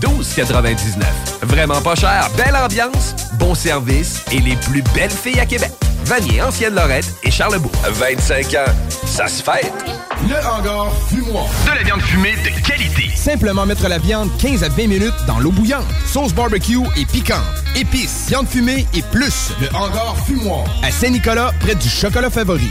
12,99. Vraiment pas cher, belle ambiance, bon service et les plus belles filles à Québec. Vanier, Ancienne-Lorette et Charlebourg. 25 ans, ça se fête. Le hangar fumoir. De la viande fumée de qualité. Simplement mettre la viande 15 à 20 minutes dans l'eau bouillante. Sauce barbecue et piquante. Épices, viande fumée et plus. Le hangar fumoir. À Saint-Nicolas, près du chocolat favori.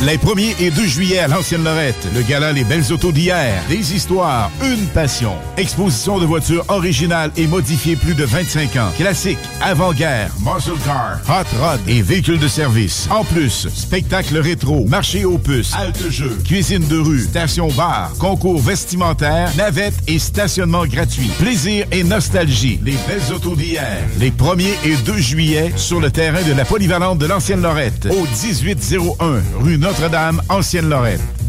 Les 1er et 2 juillet à l'Ancienne Lorette, le gala Les Belles Autos d'hier, des histoires, une passion. Exposition de voitures originales et modifiées plus de 25 ans. Classiques, avant-guerre, muscle car, hot rod et véhicules de service. En plus, spectacle rétro, marché aux puces, halte jeux, cuisine de rue, station bar, concours vestimentaire, navette et stationnement gratuit. Plaisir et nostalgie. Les Belles Autos d'hier, les 1er et 2 juillet sur le terrain de la polyvalente de l'Ancienne Lorette, au 1801 rue Notre-Dame, Ancienne-Lorette.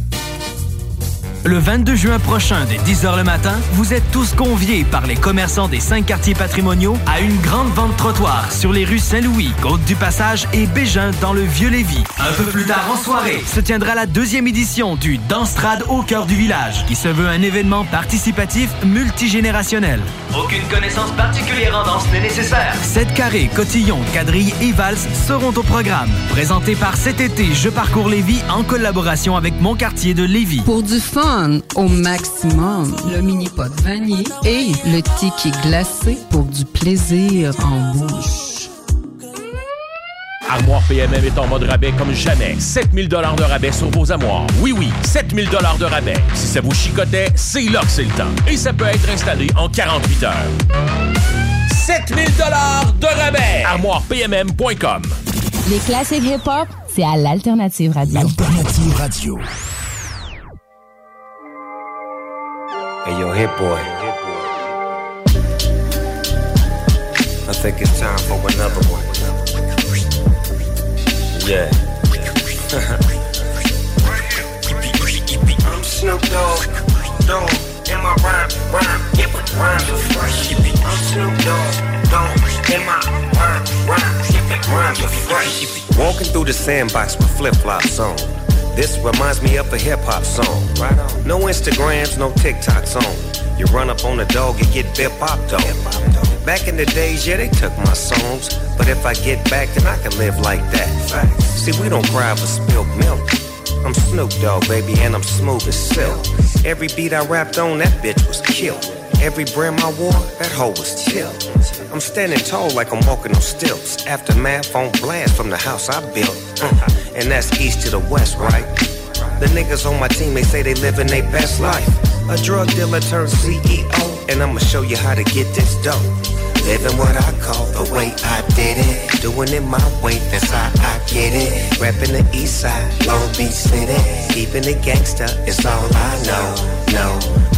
Le 22 juin prochain, dès 10h le matin, vous êtes tous conviés par les commerçants des cinq quartiers patrimoniaux à une grande vente trottoir sur les rues Saint-Louis, Côte-du-Passage et Bégin dans le Vieux-Lévis. Un peu plus tard en soirée, se tiendra la deuxième édition du Danstrad au cœur du village, qui se veut un événement participatif multigénérationnel. Aucune connaissance particulière en danse n'est nécessaire. Sept carrés, cotillons, quadrilles et valses seront au programme. Présenté par cet été Je parcours Lévis en collaboration avec mon quartier de Lévis. Pour du fun au maximum, le mini-pot vanille et le ticket glacé pour du plaisir en bouche. Armoire PMM est en mode rabais comme jamais. 7000 dollars de rabais sur vos armoires. Oui, oui, 7000 dollars de rabais. Si ça vous chicotait, c'est là que c'est le temps. Et ça peut être installé en 48 heures. 7000 dollars de rabais. ArmoirePMM.com Les classiques hip-hop, c'est à l'Alternative Radio. L'Alternative Radio. Hey yo, hit boy. I think it's time for another one. Yeah. I'm Snoop Dogg, Dogg, and my rhyme, rhyme, yeah, but rhymes are fresh. I'm Snoop Dogg, Dogg, and my rhyme, rhyme, yeah, but rhymes are fresh. Walking through the sandbox with flip flops on. This reminds me of a hip hop song. Right on. No Instagrams, no TikToks on. You run up on a dog and get bip bop dog. Back in the days, yeah, they took my songs. But if I get back, then I can live like that. See, we don't cry for spilled milk. I'm Snoop Dogg, baby, and I'm smooth as silk. Every beat I rapped on, that bitch was killed. Every brim I wore, that hoe was chill. I'm standing tall like I'm walking on stilts. Aftermath on blast from the house I built. Uh, and that's east to the west, right? The niggas on my team, they say they living their best life. A drug dealer turned CEO, and I'ma show you how to get this dope. Living what I call the way I did it. Doing it my way, that's how I get it. Rapping the east side, Long Beach City. Keeping it gangsta it's all I know. No,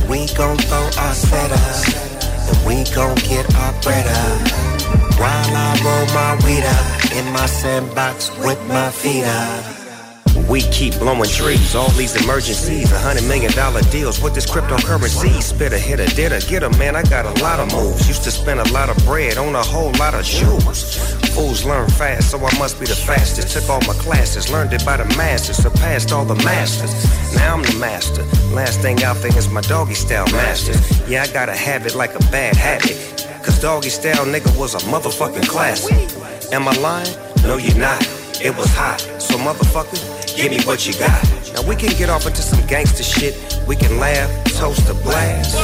we gon' throw our setup. And we gon' get our bread up. While I roll my weed up in my sandbox with my feet up. We keep blowing trees, all these emergencies, a hundred million dollar deals with this cryptocurrency. Spit a hit a did a get a man, I got a lot of moves. Used to spend a lot of bread on a whole lot of shoes. Fools learn fast, so I must be the fastest. Took all my classes, learned it by the masters, surpassed all the masters. Now I'm the master. Last thing out there is my doggy style master. Yeah, I got a habit like a bad habit. Cause doggy style nigga was a motherfucking classic. Am I lying? No, you're not. It was hot. So motherfucker, give me what you got. Now we can get off into some gangster shit. We can laugh, toast a blast.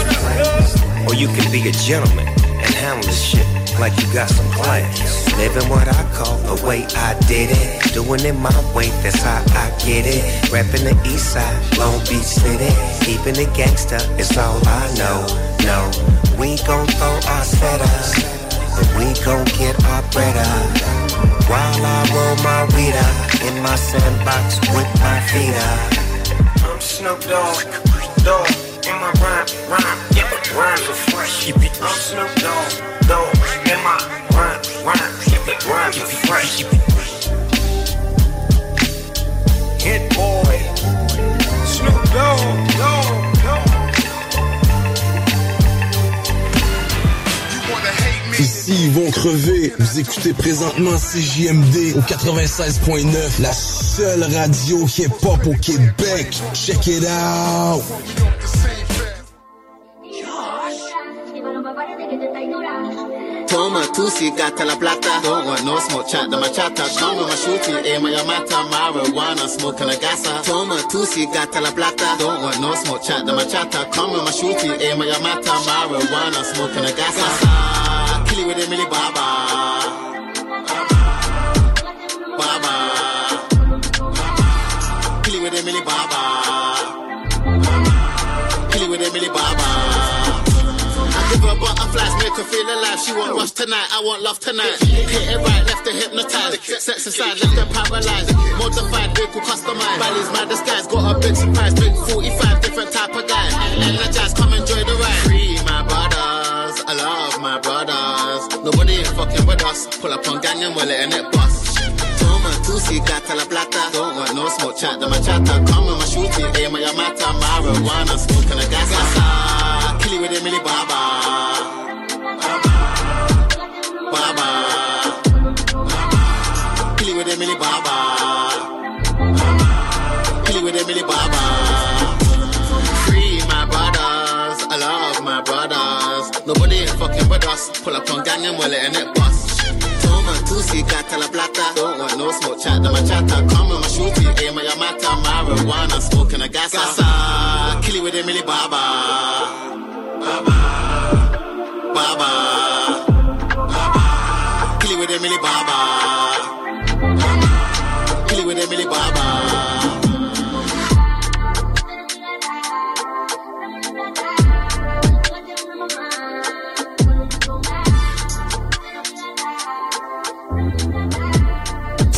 Or you can be a gentleman and handle this shit like you got some class. Living what I call the way I did it. Doing it my way, that's how I get it. Rapping the east side, Long Beach City. Keeping it gangster, it's all I know. No, we gon' throw our setup. And we gon' get our bread up. While I roll my weed up in my sandbox with my feet up. I'm Snoop Dogg, Dogg, in my rhyme, rhyme, yeah, rhymes are fresh. I'm Snoop Dogg, Dogg, in my rhyme, rhyme, yeah, rhymes are fresh. Hit boy, Snoop Dogg, Dogg, Ici, ils vont crever. Vous écoutez présentement CJMD au 96.9, la seule radio hip-hop au Québec. Check it out. Toma tu si gata la plata. Don't no smoke chat the machata. Come with my shooty, aim on your mata. Marijuana, smoking a gasa. Toma tu si gata la plata. Don't no smoke chat the machata. Come with my shooty, aim on your mata. Marijuana, smoking a gasa. Kill it with a milli baba. Baba. Kill it with a milli baba. Kill with a milli baba. I give her butterflies, make her feel alive. She want rush tonight, I want love tonight. Hit it right, left her hypnotized. Sex aside, left her paralyzed. Modified vehicle customized. Bally's my disguise, got a big surprise. Big 45, different type of guy. Energize, come enjoy the ride. My I love my brothers. Nobody ain't fucking with us. Pull up on gang and we're letting it bust. Toma, tu gata la plata. Don't want no smoke chat, the machata. Come with my shooting, aim at your mata. Marijuana, smoking a gas. Kill it with a milli baba. Baba. Kill it with a milli baba. Kill it with a milli baba. Free my brothers, I love my brothers. Nobody ain't fucking with us. Pull up on gang and we're letting it bust. Toma, si gata la plata. Don't want no smoke chat, the machata. Come with my shooty, aim at your mata. Marijuana, smoking a gasa. gasa. Kill it with a milli baba. Baba. Baba. Kill it with a milli baba.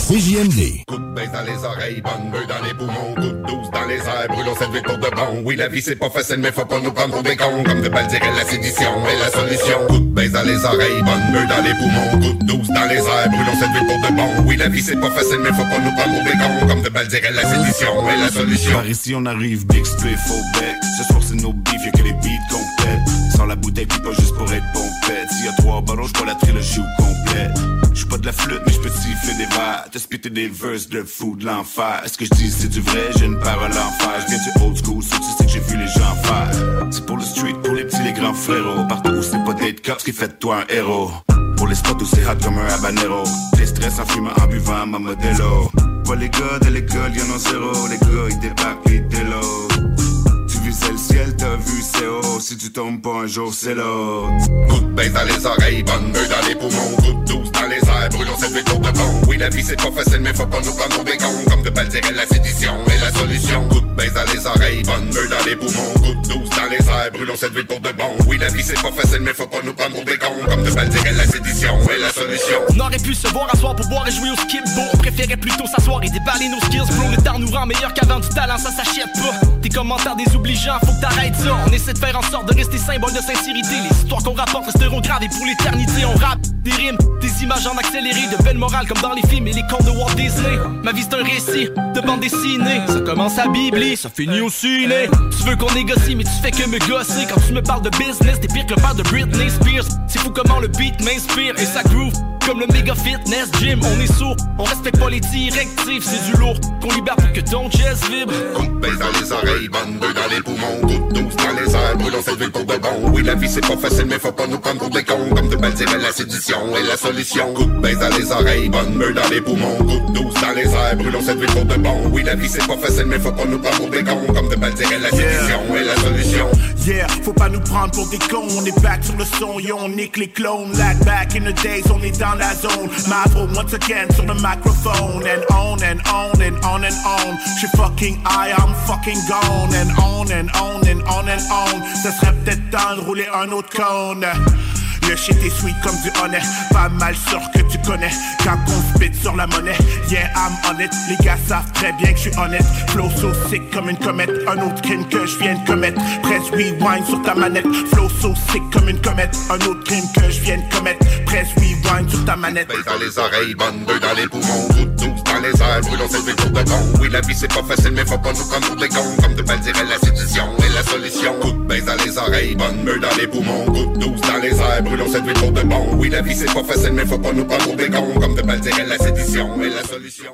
CJMD. Coup de baisse dans les oreilles, bonne bœuf dans les poumons, coup de douce dans les airs, brûlons cette vie pour de bon. Oui, la vie c'est pas facile, mais faut pas nous prendre pour des cons. Comme de balles dirait la sédition est la solution. Coup de baisse dans les oreilles, bonne bœuf dans les poumons, coup de douce dans les airs, brûlons cette vie pour de bon. Oui, la vie c'est pas facile, mais faut pas nous prendre pour des cons. Comme de balles dirait la sédition est la solution. Par ici on arrive, big split, faux bec. Ce soir c'est nos beefs, y'a que les beats qu'on la bouteille, puis pas juste pour être pompette. S'il y a trois ballons, j'bois la trilogie au complet. J'suis pas de la flûte, mais j'peux siffler des verres. Te spitter des verses de fou de l'enfer. Est-ce que je dis c'est du vrai? J'ai une parole en fer. J'viens du old school, ça tu sais que j'ai vu les gens faire. C'est pour le street, pour les petits, les grands frérots. Partout où c'est pas d'être cop, qui fait de toi un héros. Pour les spots où c'est hot comme un habanero. Les stress en fumant, en buvant ma modelo. Pas les gars de l'école, y'en ont zéro. Les gars, ils débarquent, ils déloadent. Visais le ciel, t'as vu c'est haut. Si tu tombes pas un jour, c'est l'autre. Coup de dans les oreilles, bonne bœuf dans les poumons, coup de douce dans les airs, brûlons cette pour de bon. Oui, la vie c'est pas facile, mais faut pas nous prendre des cons. Comme de balles la sédition est la solution. Baisse dans les oreilles, bonne bœuf dans les poumons, coup de douce dans les airs, brûlons cette vie pour de bon. Oui, la vie c'est pas facile, mais faut pas nous prendre pour des. Comme de balles dirait la sédition est la solution. On aurait pu se voir à soir pour boire et jouer au skip Bon, on préférait plutôt s'asseoir et déballer nos skills. Bro, le temps nous rend meilleur qu'avant du talent, ça s'achète pas. Tes commentaires désobligeants, faut que t'arrêtes ça. On essaie de faire en sorte de rester symbole de sincérité. Les histoires qu'on rapporte resteront gravées pour l'éternité On rappe des rimes, des images en accéléré De belles morales comme dans les films et les contes de Walt Disney. Ma vie c'est un récit de bande dessinée. Ça commence à bibli, ça finit au ciné Tu veux qu'on négocie mais tu fais que me gosser. Quand tu me parles de business, t'es pire que le père de Britney Spears. C'est fou comment le beat m'inspire et ça groove comme le méga fitness gym, on est sourd, on respecte pas les directives, c'est du lourd qu'on libère pour que ton chest vibre. Coup de baisse dans les oreilles, bonne bœuf dans les poumons, coup de douce dans les airs, brûlons cette ville pour de bon. Oui, la vie c'est pas facile, mais faut pas nous prendre pour des cons. Comme de dirait la sédition est la solution. Coup de baisse dans les oreilles, bonne bœuf dans les poumons, coup de douce dans les airs, brûlons cette ville pour de bon. Oui, la vie c'est pas facile, mais faut pas nous prendre pour des cons. Comme de dirait la sédition est la solution. Yeah, faut pas nous prendre pour des cons. On est back sur le son, yo, on nique les clones. Like back in the days, on est dans la zone. Once again sur le microphone. And on and on and on and on. J'suis fucking high, I'm fucking gone. And on and on and on and on. Ça serait peut-être temps de un autre cône. Le shit est sweet comme du honnête Pas mal sûr que tu connais. Quand on spit sur la monnaie. Yeah I'm on Les gars savent très bien que je suis honnête. Flow so sick comme une comète. Un autre crime que je viens de commettre. Press rewind sur ta manette. Flow so sick comme une comète. Un autre crime que je viens de commettre. Press rewind sur ta manette. Dans les oreilles, bonne dans les poumons, dans les airs, brûlons cette pour de bon. Oui, la vie c'est pas facile, mais faut pas nous prendre pour des cons. Comme de balles dirait la sédition est la solution. Coup de baisse dans les oreilles, bonne bœuf dans les poumons, coup douce dans les airs, brûlons cette pour de bon. Oui, la vie c'est pas facile, mais faut pas nous prendre pour des cons. Comme de balles dirait la sédition est la solution.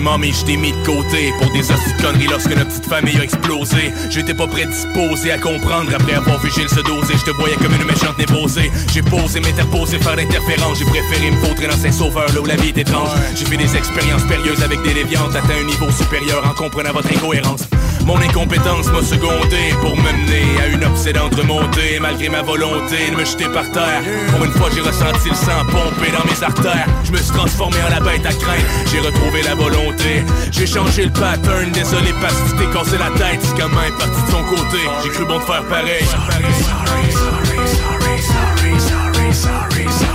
Sorry mommy, je t'ai mis de côté Pour des hosties de conneries lorsque notre petite famille a explosé. J'étais pas prédisposé à comprendre Après avoir vu Gilles se doser. Je te voyais comme une méchante névrosée J'ai posé, m'interposer, faire l'interférence. J'ai préféré me vautrer dans Saint-Sauveur Là où la vie est étrange. J'ai fait des expériences périlleuses avec des déviantes Atteint un niveau supérieur en comprenant votre incohérence mon incompétence m'a secondé pour m'amener à une obsédante remontée. Malgré ma volonté de me jeter par terre Pour une fois j'ai ressenti le sang pomper dans mes artères. Je me suis transformé en la bête à craindre J'ai retrouvé la volonté. J'ai changé le pattern. Désolé parce que tu t'es cassé la tête. C'est quand même parti de son côté. J'ai cru bon de faire pareil. Sorry, sorry, sorry, sorry, sorry, sorry, sorry.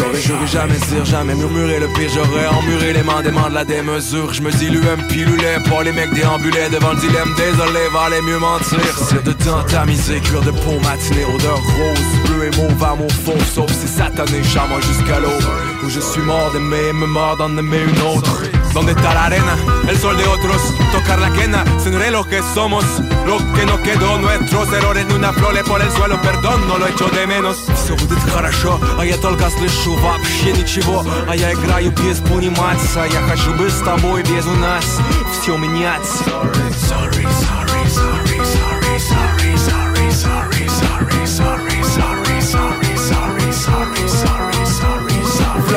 J'aurais, j'aurais jamais dire, jamais murmurer le pire J'aurais emmuré les mains des mains de la démesure. Je me dilue un pilulet pour les mecs déambulaient Devant le dilemme, désolé, valait mieux mentir. C'est de tamisé, cure de peau matinée Odeur rose, bleu et mauve mon fond. Sauf si satané, charmant jusqu'à l'eau. Où je suis mort d'aimer, me mort d'en aimer une autre ¿Dónde está la arena? El sol de otros, tocar la quena, sin lo que somos, lo que no quedó, nuestros errores de una flor por el suelo, perdón, no lo echo de menos. Все будет хорошо, а я только слышу вообще ничего, а я играю без пониматься, я хочу быть с тобой без у нас, все меняться. Sorry, sorry, sorry, sorry,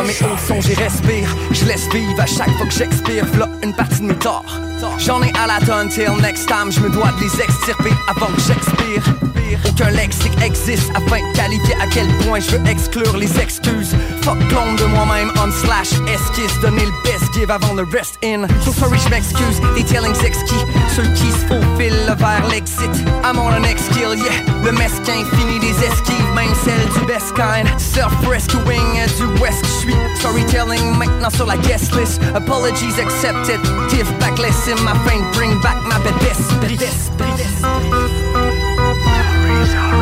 Mes hauts sons, j'y respire. Je laisse vivre à chaque fois que j'expire. V'là une partie de mes torts. J'en ai à la tonne till next time. Je me dois de les extirper avant que j'expire. Aucun lexique existe afin de qualifier à quel point je veux exclure les excuses. Fuck clone de moi-même on slash esquisse. Donner le best give avant le rest in. So sorry, je m'excuse. Detailing exquis. Ceux qui se faufilent vers l'exit. I'm on an next kill, yeah. Le mesquin finit des esquives, même celle du best kind. Self-rescuing du west, je suis storytelling maintenant sur la guest list. Apologies accepted. Give back less in my friend, bring back my best. best,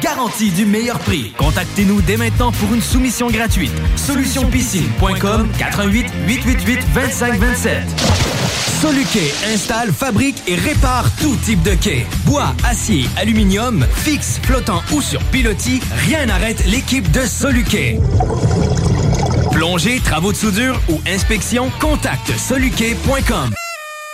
Garantie du meilleur prix. Contactez-nous dès maintenant pour une soumission gratuite. Solutionpiscine.com 88 888 2527. Soluquet installe, fabrique et répare tout type de quai. Bois, acier, aluminium, fixe, flottant ou sur pilotis, rien n'arrête l'équipe de Soluquet. Plongée, travaux de soudure ou inspection, contacte soluquet.com.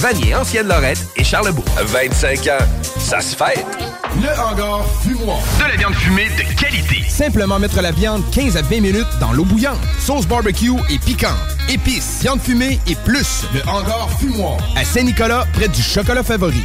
Vanier, Ancienne-Lorette et Charlebourg. 25 ans, ça se fête. Le hangar fumoir. De la viande fumée de qualité. Simplement mettre la viande 15 à 20 minutes dans l'eau bouillante. Sauce barbecue et piquante. Épices, viande fumée et plus. Le hangar fumoir. À Saint-Nicolas, près du chocolat favori.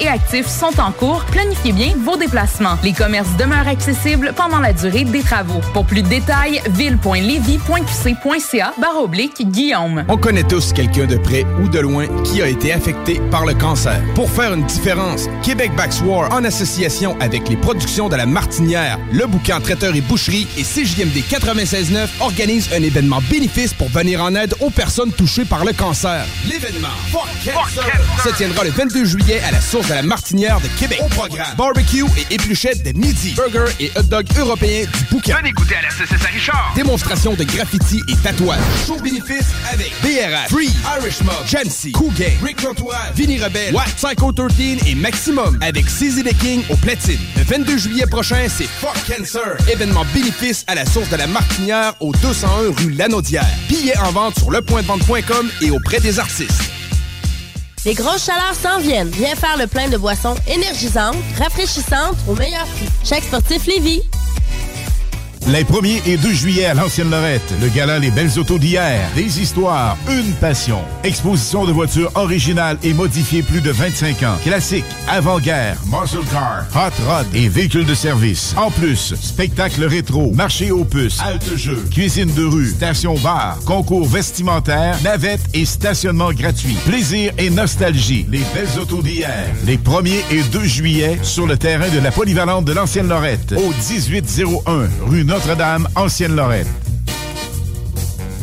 et actif sont en cours. Planifiez bien vos déplacements. Les commerces demeurent accessibles pendant la durée des travaux. Pour plus de détails, ville.levy.qc.ca barre oblique Guillaume. On connaît tous quelqu'un de près ou de loin qui a été affecté par le cancer. Pour faire une différence, Québec War, en association avec les productions de la Martinière, le bouquin Traiteur et Boucherie et CJMD 96.9 organise un événement bénéfice pour venir en aide aux personnes touchées par le cancer. L'événement se tiendra le 22 juillet à la source de la Martinière de Québec. Au programme, barbecue et épluchettes de midi. Burger et hot dog européens du bouquin. Venez goûter à la CCS Richard. Démonstration de graffiti et tatouage. Show bénéfice avec BRH, Free, Irish Mob, Cool Gang, Rick Antoine, Vinny Rebelle, Watt, Psycho 13 et Maximum avec CZ King au platine. Le 22 juillet prochain, c'est Fuck Cancer. Événement bénéfice à la source de la Martinière au 201 rue Lanaudière. Billets en vente sur lepointdevente.com et auprès des artistes. Les grosses chaleurs s'en viennent. Viens faire le plein de boissons énergisantes, rafraîchissantes au meilleur prix. Chaque sportif Lévis. Les 1er et 2 juillet à l'Ancienne Lorette, le gala Les Belles Autos d'hier, des histoires, une passion. Exposition de voitures originales et modifiées plus de 25 ans. Classiques, avant-guerre, muscle car, hot rod et véhicules de service. En plus, spectacle rétro, marché aux puces, halte jeu, cuisine de rue, station bar, concours vestimentaire, navette et stationnement gratuit. Plaisir et nostalgie. Les Belles Autos d'hier, les 1er et 2 juillet sur le terrain de la polyvalente de l'Ancienne Lorette, au 1801 rue notre-Dame, Ancienne-Lorette.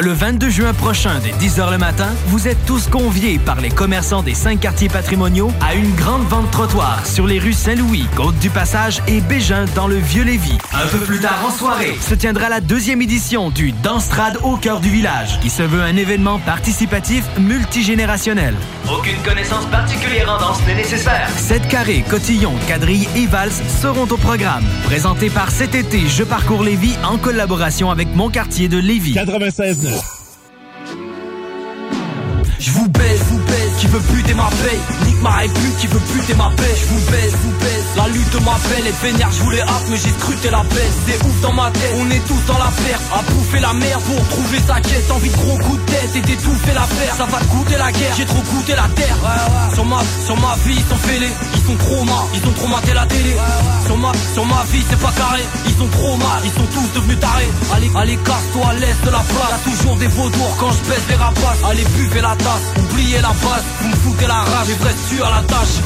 Le 22 juin prochain, dès 10h le matin, vous êtes tous conviés par les commerçants des cinq quartiers patrimoniaux à une grande vente trottoir sur les rues Saint-Louis, Côte-du-Passage et Bégin dans le Vieux-Lévis. Un peu plus tard en soirée, se tiendra la deuxième édition du Danstrad au cœur du village, qui se veut un événement participatif multigénérationnel. Aucune connaissance particulière en danse n'est nécessaire. 7 carrés, cotillons, quadrilles et valses seront au programme. Présenté par cet été Je parcours Lévis en collaboration avec mon quartier de Lévis. 96 Je vous baise, vous baise, qui veut buter ma paye Nique ma plus qui veut buter ma paix. Je vous baise, vous baise, la lutte m'appelle Et vénère, je voulais hâte mais j'ai scruté la baisse. C'est ouf dans ma tête, on est tous dans la perte À bouffer la merde pour trouver sa quête. Envie de gros coups de tête et d'étouffer la perte Ça va te goûter la guerre, j'ai trop goûté la terre. Sur ma, sur ma vie, ils sont fêlés. Ils sont trop mal, ils ont trop maté la télé. Sur ma, sur ma vie, c'est pas carré. Ils sont trop mal, ils sont tous devenus tarés. Allez, allez, casse-toi à l'est de la place. Y'a toujours des vautours quand je baisse les rapaces. Allez, buvez la tasse, oubliez la base Vous me foutez la rage et reste sûr à la tâche.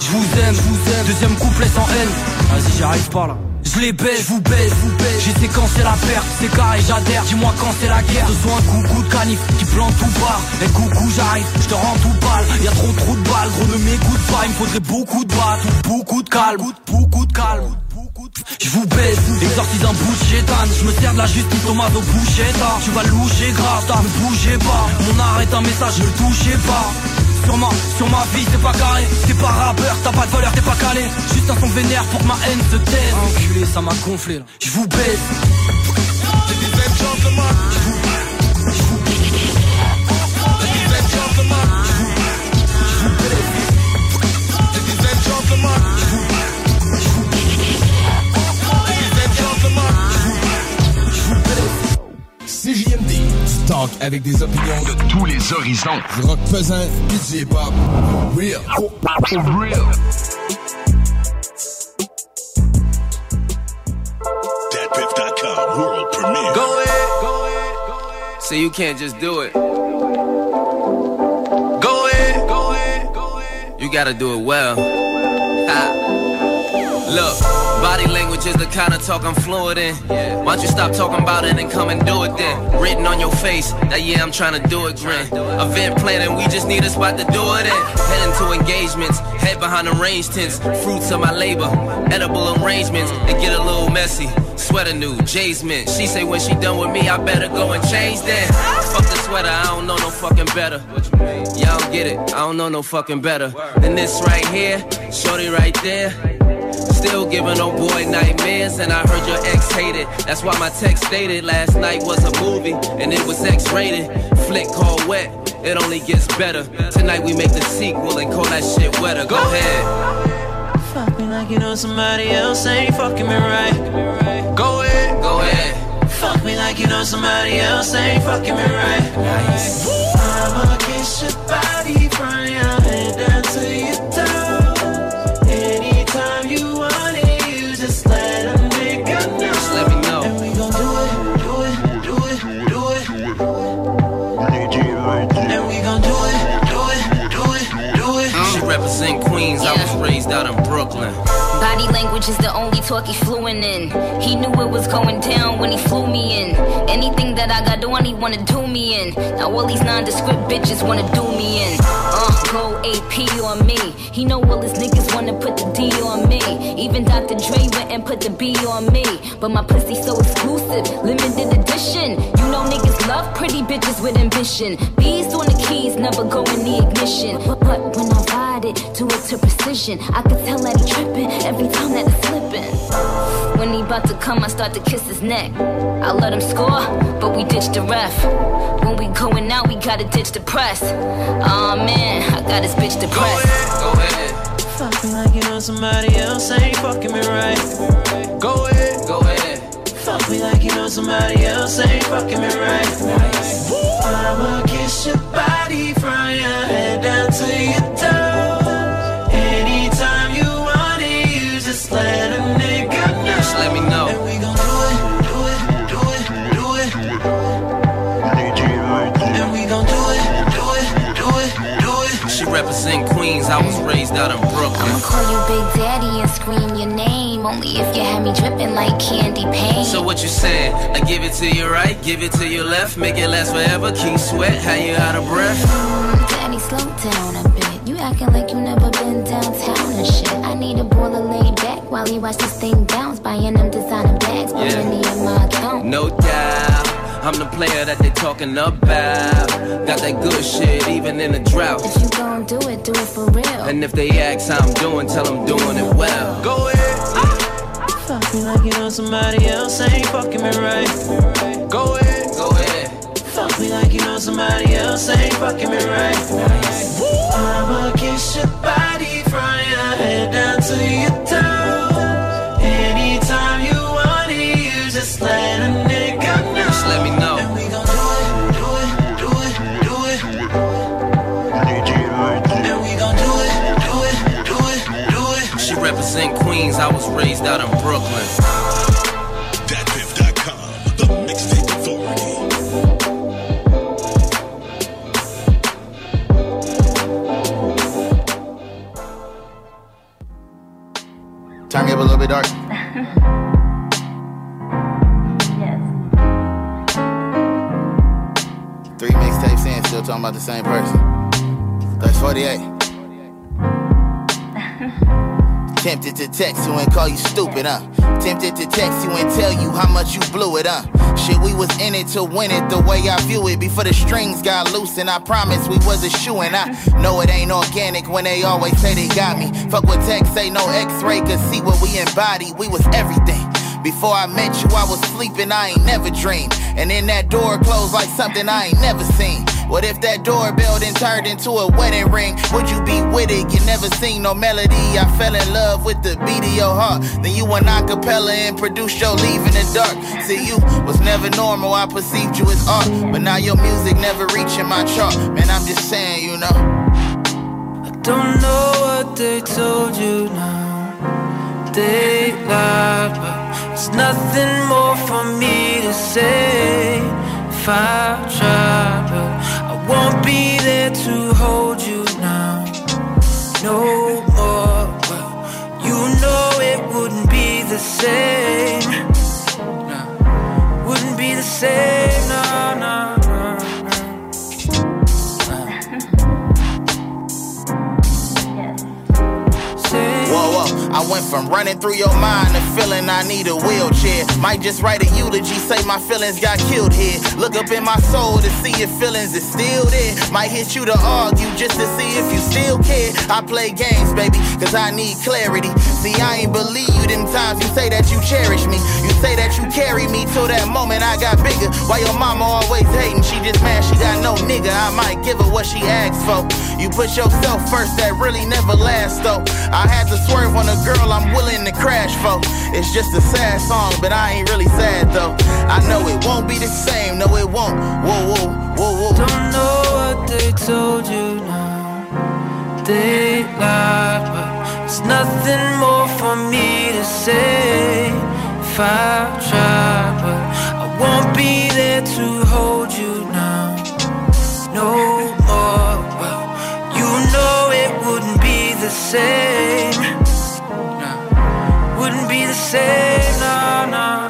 Je vous aime, je vous aime, deuxième couplet sans haine. Vas-y j'arrive pas là je les baise, vous baise, vous baise J'ai séquencé la perte, c'est carré, j'adhère. Dis-moi quand c'est la guerre. Ce soit un coucou de canif qui plante tout part Et coucou j'arrive, je te rends tout pâle. Y'a trop trop de balles, gros ne m'écoute pas. Il me faudrait beaucoup de battes ou beaucoup de calme. Beaucoup de calme. Je vous baise, exorcise un chétane Je me sers de la justice au bouchetta Tu vas loucher grave, t'as ne bougez pas. Mon art est un message, ne le touchez pas sur ma, sur ma vie, c'est pas carré. T'es pas rappeur, t'as pas de valeur, t'es pas calé. Juste un son vénère pour que ma haine se taise. Enculé, ça m'a gonflé là. Je vous baise. CJMD, talk avec des opinions de tous les horizons. Du rock pesant, pis du hip-hop. Real. real. DatPiff.com world premiere. Go ahead. Go ahead. So you can't just do it. Go ahead. Go ahead. Go ahead. You gotta do it well. Ha. Look, body language is the kind of talk I'm fluent in. Why don't you stop talking about it and come and do it then? Written on your face, that yeah, I'm trying to do it, grin. Event planning, we just need a spot to do it in. Heading to engagements, head behind the range tents. Fruits of my labor, edible arrangements. It get a little messy. Sweater new, Jay's mint. She say when she done with me, I better go and change that. Fuck the sweater, I don't know no fucking better. Y'all get it, I don't know no fucking better. Than this right here, shorty right there. Still giving old boy nightmares, and I heard your ex hated. That's why my text stated last night was a movie, and it was X rated. Flick called wet. it only gets better. Tonight we make the sequel and call that shit wetter. Go ahead. Fuck me like you know somebody else ain't fucking me right. Go ahead. Go ahead. Fuck me like you know somebody else ain't fucking me right. Nice. I'ma kiss Brooklyn. Body language is the only talk he fluent in. He knew it was going down when he flew me in. Anything that I got on, he wanna do me in. Now all these nondescript bitches wanna do me in. Uh, go AP on me. He know all his niggas wanna put the D on me. Even Dr. Dre went and put the B on me. But my pussy so exclusive, limited edition. You know niggas love pretty bitches with ambition. Bees on the keys, never go in the ignition. But, but when I ride it, do it to precision. I can tell that he tripping every time that it's slipping. When he about to come, I start to kiss his neck. I let him score, but we ditch the ref. When we going out, we gotta ditch the press. Aw oh, man, I got this bitch depressed. Go ahead. Fuck me like you know somebody else ain't fucking me right. Go ahead. Go ahead. Fuck me like you know somebody else ain't fucking me right. Nice. I'ma kiss your body from your head down to your toes. Anytime you want it, you just let a nigga know. Just let me know. And we gon' do it, do it, do it, do it. And we gon' do it, do it, do it, do it. She represent Queens. I was raised out in Brooklyn. I'ma call you Big Daddy and scream your name. Only if you had me dripping like candy paint. So what you saying? I give it to your right, give it to your left, make it last forever. Keep sweat, how you out of breath? Mm, Daddy, slow down a bit. You acting like you never been downtown and shit. I need a baller laid back while he watch this thing bounce. Buying them designer bags, put Yeah. money in my account. No doubt. I'm the player that they talking about. Got that good shit, even in a drought. If you gon' do it, do it for real. And if they ask how I'm doing, tell them doing it well. Go ahead. Fuck me like you know somebody else ain't fucking me right. Go ahead. Go ahead. Fuck me like you know somebody else ain't fucking me right. I'ma kiss your body I raised out in Brooklyn. DatPiff.com, the mixtape authority. Turn me up a little bit dark. yes. Three mixtapes in, still talking about the same person. That's 48. Tempted to text you and call you stupid, huh? Tempted to text you and tell you how much you blew it, huh? Shit, we was in it to win it the way I view it. Before the strings got loose, and I promise we was a shoe, and I know it ain't organic when they always say they got me. Fuck what text say, no x-ray could see what we embody. We was everything. Before I met you, I was sleeping, I ain't never dreamed. And then that door closed like something I ain't never seen. What if that doorbell then turned into a wedding ring? Would you be with it? You never seen no melody. I fell in love with the beat of your heart. Then you went acapella and produced your Leave in the Dark. See, you was never normal. I perceived you as art. But now your music never reaching my chart. Man, I'm just saying, you know. I don't know what they told you now. They lied, but there's nothing more for me to say. If I try, but won't be there to hold you now. No more, but you know it wouldn't be the same. Wouldn't be the same, I went from running through your mind to feeling I need a wheelchair. Might just write a eulogy, say my feelings got killed here. Look up in my soul to see if feelings is still there. Might hit you to argue just to see if you still care. I play games, baby, cause I need clarity. See, I ain't believe you them times you say that you cherish me. You say that you carry me till that moment I got bigger. Why your mama always hating? She just mad she got no nigga. I might give her what she asked for. You put yourself first, that really never lasts though. I had to swerve on a girl I'm willing to crash for. It's just a sad song, but I ain't really sad though. I know it won't be the same, no it won't. Whoa, whoa, whoa, whoa. Don't know what they told you now. They lied, it's nothing more for me to say. If I try, but I won't be there to hold you now. No more, but you know it wouldn't be the same. Wouldn't be the same, no, no,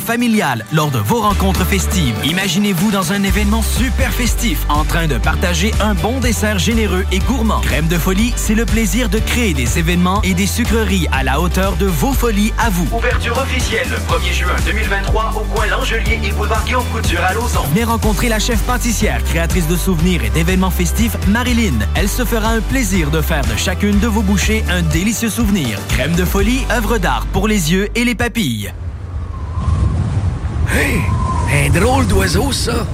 familiales lors de vos rencontres festives. Imaginez-vous dans un événement super festif en train de partager un bon dessert généreux et gourmand. Crème de folie, c'est le plaisir de créer des événements et des sucreries à la hauteur de vos folies à vous. Ouverture officielle le 1er juin 2023 au coin L'Angelier et boulevard Guillaume Couture à Lauson. Venez rencontrer la chef pâtissière, créatrice de souvenirs et d'événements festifs, Marilyn. Elle se fera un plaisir de faire de chacune de vos bouchées un délicieux souvenir. Crème de folie, œuvre d'art pour les yeux et les papilles. Hey, un drôle d'oiseau, ça.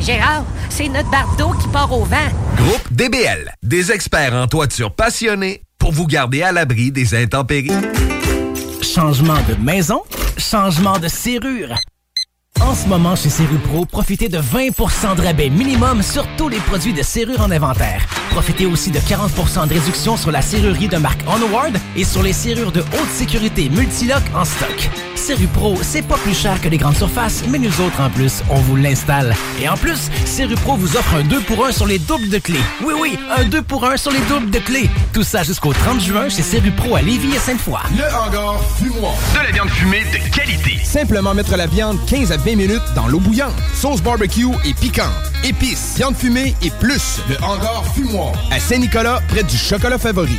Gérard, c'est notre bardeau qui part au vent. Groupe DBL, des experts en toiture passionnés pour vous garder à l'abri des intempéries. Changement de maison, changement de serrure. En ce moment, chez Serrupro, profitez de 20% de rabais minimum sur tous les produits de serrure en inventaire. Profitez aussi de 40% de réduction sur la serrurerie de marque Onward et sur les serrures de haute sécurité Multilock en stock. Serrupro, c'est pas plus cher que les grandes surfaces, mais nous autres, en plus, on vous l'installe. Et en plus, Serrupro vous offre un 2 pour 1 sur les doubles de clés. Oui, oui, un 2 pour 1 sur les doubles de clés. Tout ça jusqu'au 30 juin chez Serrupro à Lévis et Sainte-Foy. Le hangar fumoir. De la viande fumée de qualité. Simplement mettre la viande 15 à 20 minutes dans l'eau bouillante. Sauce barbecue et piquante. Épices, viande fumée et plus. Le hangar fumoir. À Saint-Nicolas, près du chocolat favori.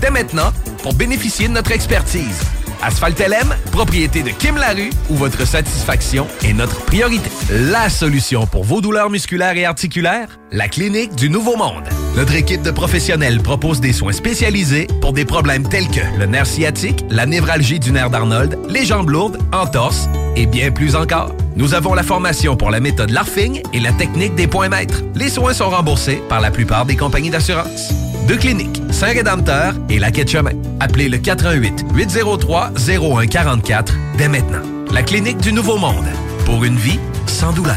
dès maintenant pour bénéficier de notre expertise. Asphalt LM, propriété de Kim Larue, où votre satisfaction est notre priorité. La solution pour vos douleurs musculaires et articulaires? La clinique du Nouveau Monde. Notre équipe de professionnels propose des soins spécialisés pour des problèmes tels que le nerf sciatique, la névralgie du nerf d'Arnold, les jambes lourdes, entorses et bien plus encore. Nous avons la formation pour la méthode LARFING et la technique des points maîtres. Les soins sont remboursés par la plupart des compagnies d'assurance. Deux cliniques, Saint-Rédempteur et la Quai Chemin. Appelez le 88 803 0144 dès maintenant. La clinique du Nouveau Monde. Pour une vie sans douleur.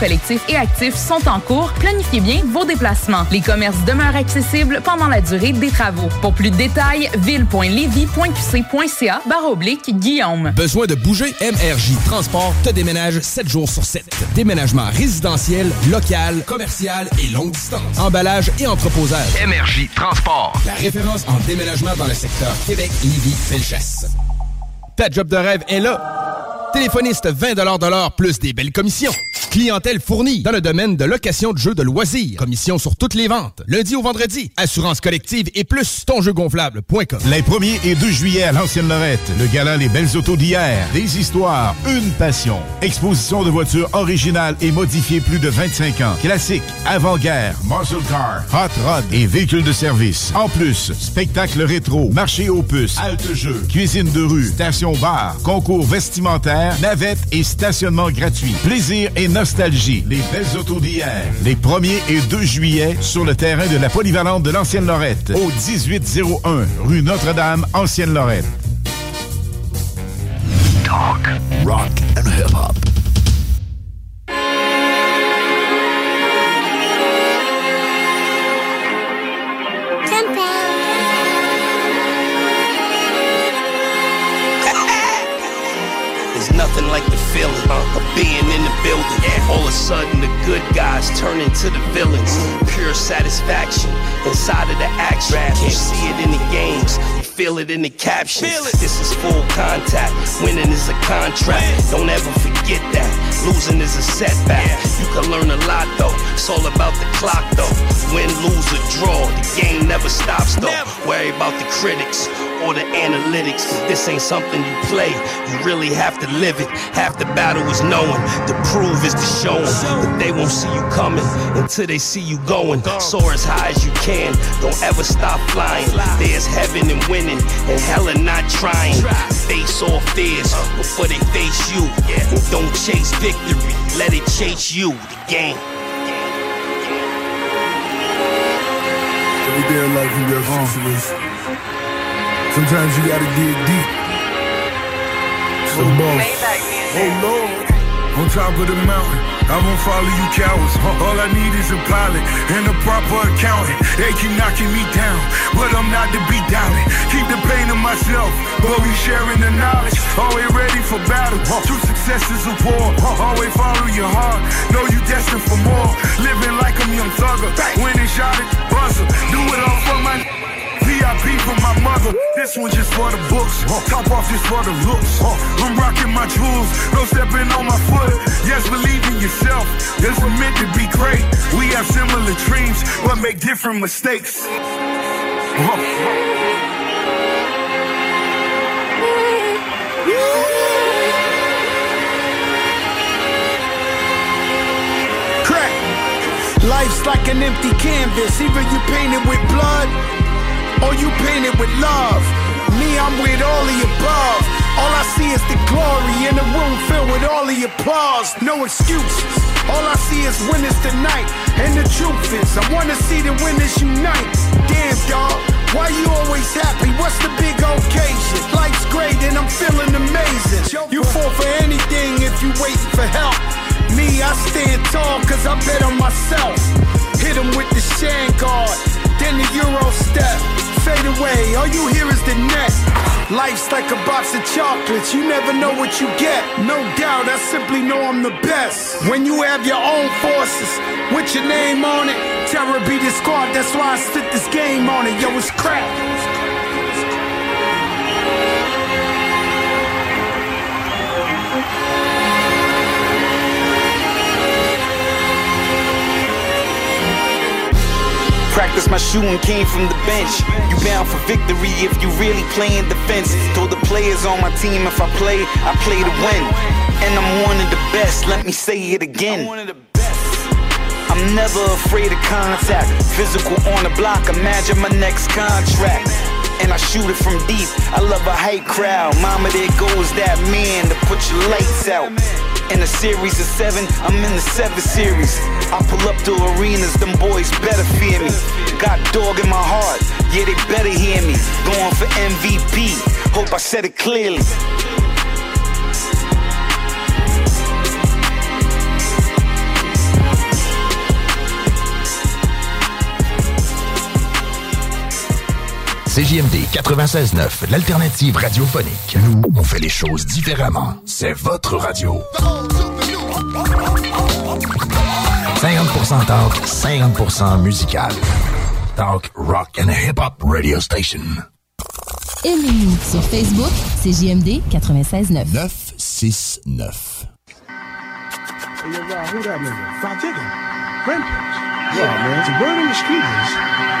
collectifs et actifs sont en cours. Planifiez bien vos déplacements. Les commerces demeurent accessibles pendant la durée des travaux. Pour plus de détails, ville.levy.qc.ca barre oblique Guillaume. Besoin de bouger? MRJ Transport te déménage 7 jours sur 7. Déménagement résidentiel, local, commercial et longue distance. Emballage et entreposage. MRJ Transport. La référence en déménagement dans le secteur Québec, Lévis, Felchasse. Ta job de rêve est là. Téléphoniste 20 de l'heure plus des belles commissions. Clientèle fournie dans le domaine de location de jeux de loisirs. Commission sur toutes les ventes. Lundi au vendredi. Assurance collective et plus tonjeugonflable.com. Les 1er et 2 juillet à l'Ancienne Lorette, le gala Les Belles Autos d'hier. Des histoires, une passion. Exposition de voitures originales et modifiées plus de 25 ans. Classiques, avant-guerre, muscle car, hot rod et véhicules de service. En plus, spectacle rétro, marché aux puces, halte jeux, cuisine de rue, station bar, concours vestimentaire, navette et stationnement gratuit. Plaisir et nostalgie. Les belles autos d'hier. Les 1er et 2 juillet sur le terrain de la polyvalente de l'Ancienne Lorette. Au 1801 rue Notre-Dame, Ancienne Lorette. Nothing like the feeling of being in the building. All of a sudden, the good guys turn into the villains. Pure satisfaction inside of the action. Can't see it in the games. You feel it in the captions. This is full contact. Winning is a contract. Don't ever forget that. Losing is a setback. You can learn a lot though. It's all about the clock though. Win, lose, or draw. The game never stops though. Worry about the critics or the analytics. This ain't something you play. You really have to live it. Half the battle is knowing. The prove is the showing. But they won't see you coming until they see you going. Soar as high as you can. Don't ever stop flying. There's heaven and winning, and hell and not trying. Face all fears before they face you. And don't chase victory. Let it chase you. The game. Every day of life you got situations. Sometimes you gotta dig deep. So boss. Oh Lord. On top of the mountain, I won't follow you cowards. All I need is a pilot and a proper accountant. They keep knocking me down, but I'm not to be doubted. Keep the pain to myself, but we sharing the knowledge. Always ready for battle. True success is a war. Always follow your heart. Know you destined for more. Living like I'm young thugger. Winning shot at the buzzer. Do it all for my. VIP for my mother. This one just for the books. Top off just for the looks. I'm rocking my jewels. No stepping on my foot. Yes, believe in yourself. This was meant to be great. We have similar dreams, but make different mistakes. Life's like an empty canvas. Either you paint it with blood or you painted with love. Me, I'm with all the above. All I see is the glory in a room filled with all the applause. No excuses. All I see is winners tonight. And the truth is, I wanna see the winners unite. Damn, dog. Why you always happy? What's the big occasion? Life's great and I'm feeling amazing. You fall for anything if you waiting for help. Me, I stand tall cause I bet on myself. Hit him with the shan guard, then the Euro step. Fade away, all you hear is the net. Life's like a box of chocolates, you never know what you get. No doubt, I simply know I'm the best. When you have your own forces, with your name on it, terror be squad, that's why I spit this game on it. Yo, it's crap. Practice my shooting came from the bench. You bound for victory if you really playing defense. Told the players on my team if I play, I play to win. And I'm one of the best, let me say it again. I'm never afraid of contact. Physical on the block, imagine my next contract. And I shoot it from deep. I love a hype crowd. Mama, there goes that man to put your lights out. In a series of seven, I'm in the seven series. I pull up to arenas, them boys better fear me. Got dog in my heart, yeah, they better hear me. Going for MVP, hope I said it clearly. CJMD 96.9, l'alternative radiophonique. Nous, on fait les choses différemment. C'est votre radio. 50% talk, 50% musical. Talk, rock and hip-hop radio station. Aimez-nous sur Facebook, CJMD 96.9. 969. Hey, yo, Rob, who that nigga? Fried chicken. Rampage. Yeah, man. The word on the street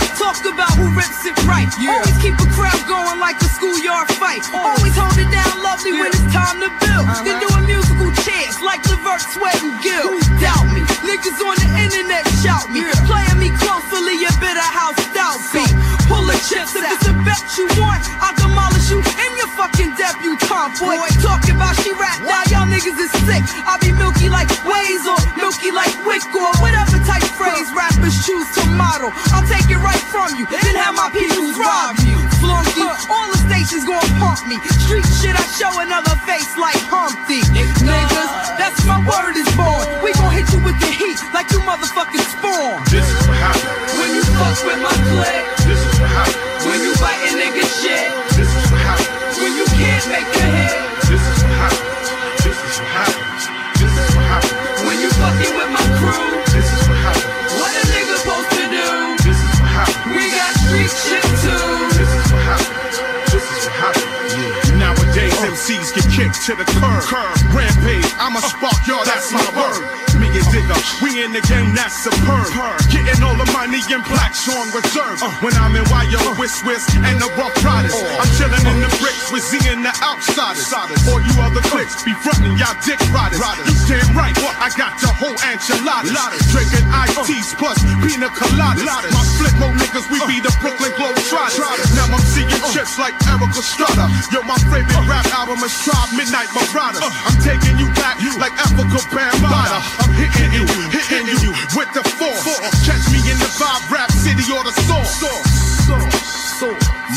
Talk about who rips it right. Always keep a crowd going like a schoolyard fight. Oh. Always hold it down lovely when it's time to build. Uh-huh. Then doing musical chairs like Levert, Sweat, and Gill. Doubt me. Niggas on the internet shout me. Playing me closely, you better house doubt me. Pull the chips if it's a bet you want. I'll demolish you in your fucking debutante, boy. Talking about she rap now, y'all niggas is sick. I'll be milky like Waze or milky like Wick or whatever type phrase rappers choose to model. I'll take it right from you, then have my peoples rob you. Flunky, all the stations gon' pump me. Street shit, I show another face like Humpty. Niggas, that's my word is born. We gon' hit you with the heat like you motherfucking spawn. This is what happens. When you fuck with my clique, This is what happens. when you can't make a hit, This is what happens. This is what happens. This is what happens. when you fucking with my crew, This is what happens. what a nigga supposed to do? This is what happens. We got street shit too. This is what happens. This is what happens. Yeah. Nowadays, MCs get kicked to the curb. Rampage, I'm a spark, y'all, that's my word. We in the game, that's superb. Getting all the money in blacks on reserve. Uh. When I'm in YO, with Swiss and the Rough Riders. Oh. I'm chilling in the bricks with Z and the outsiders. All you other clicks be frontin' y'all dick riders. You damn right, I got the whole enchiladas. Drinking uh. iced teas plus pina coladas. My flip mode niggas, we be the Brooklyn Globetrotters. Now I'm seeing uh. chips like Erica Strutter. Yo, my favorite rap album is Tribe Midnight Marauders. I'm taking you back like Africa Bambaataa. I'm hitting So, so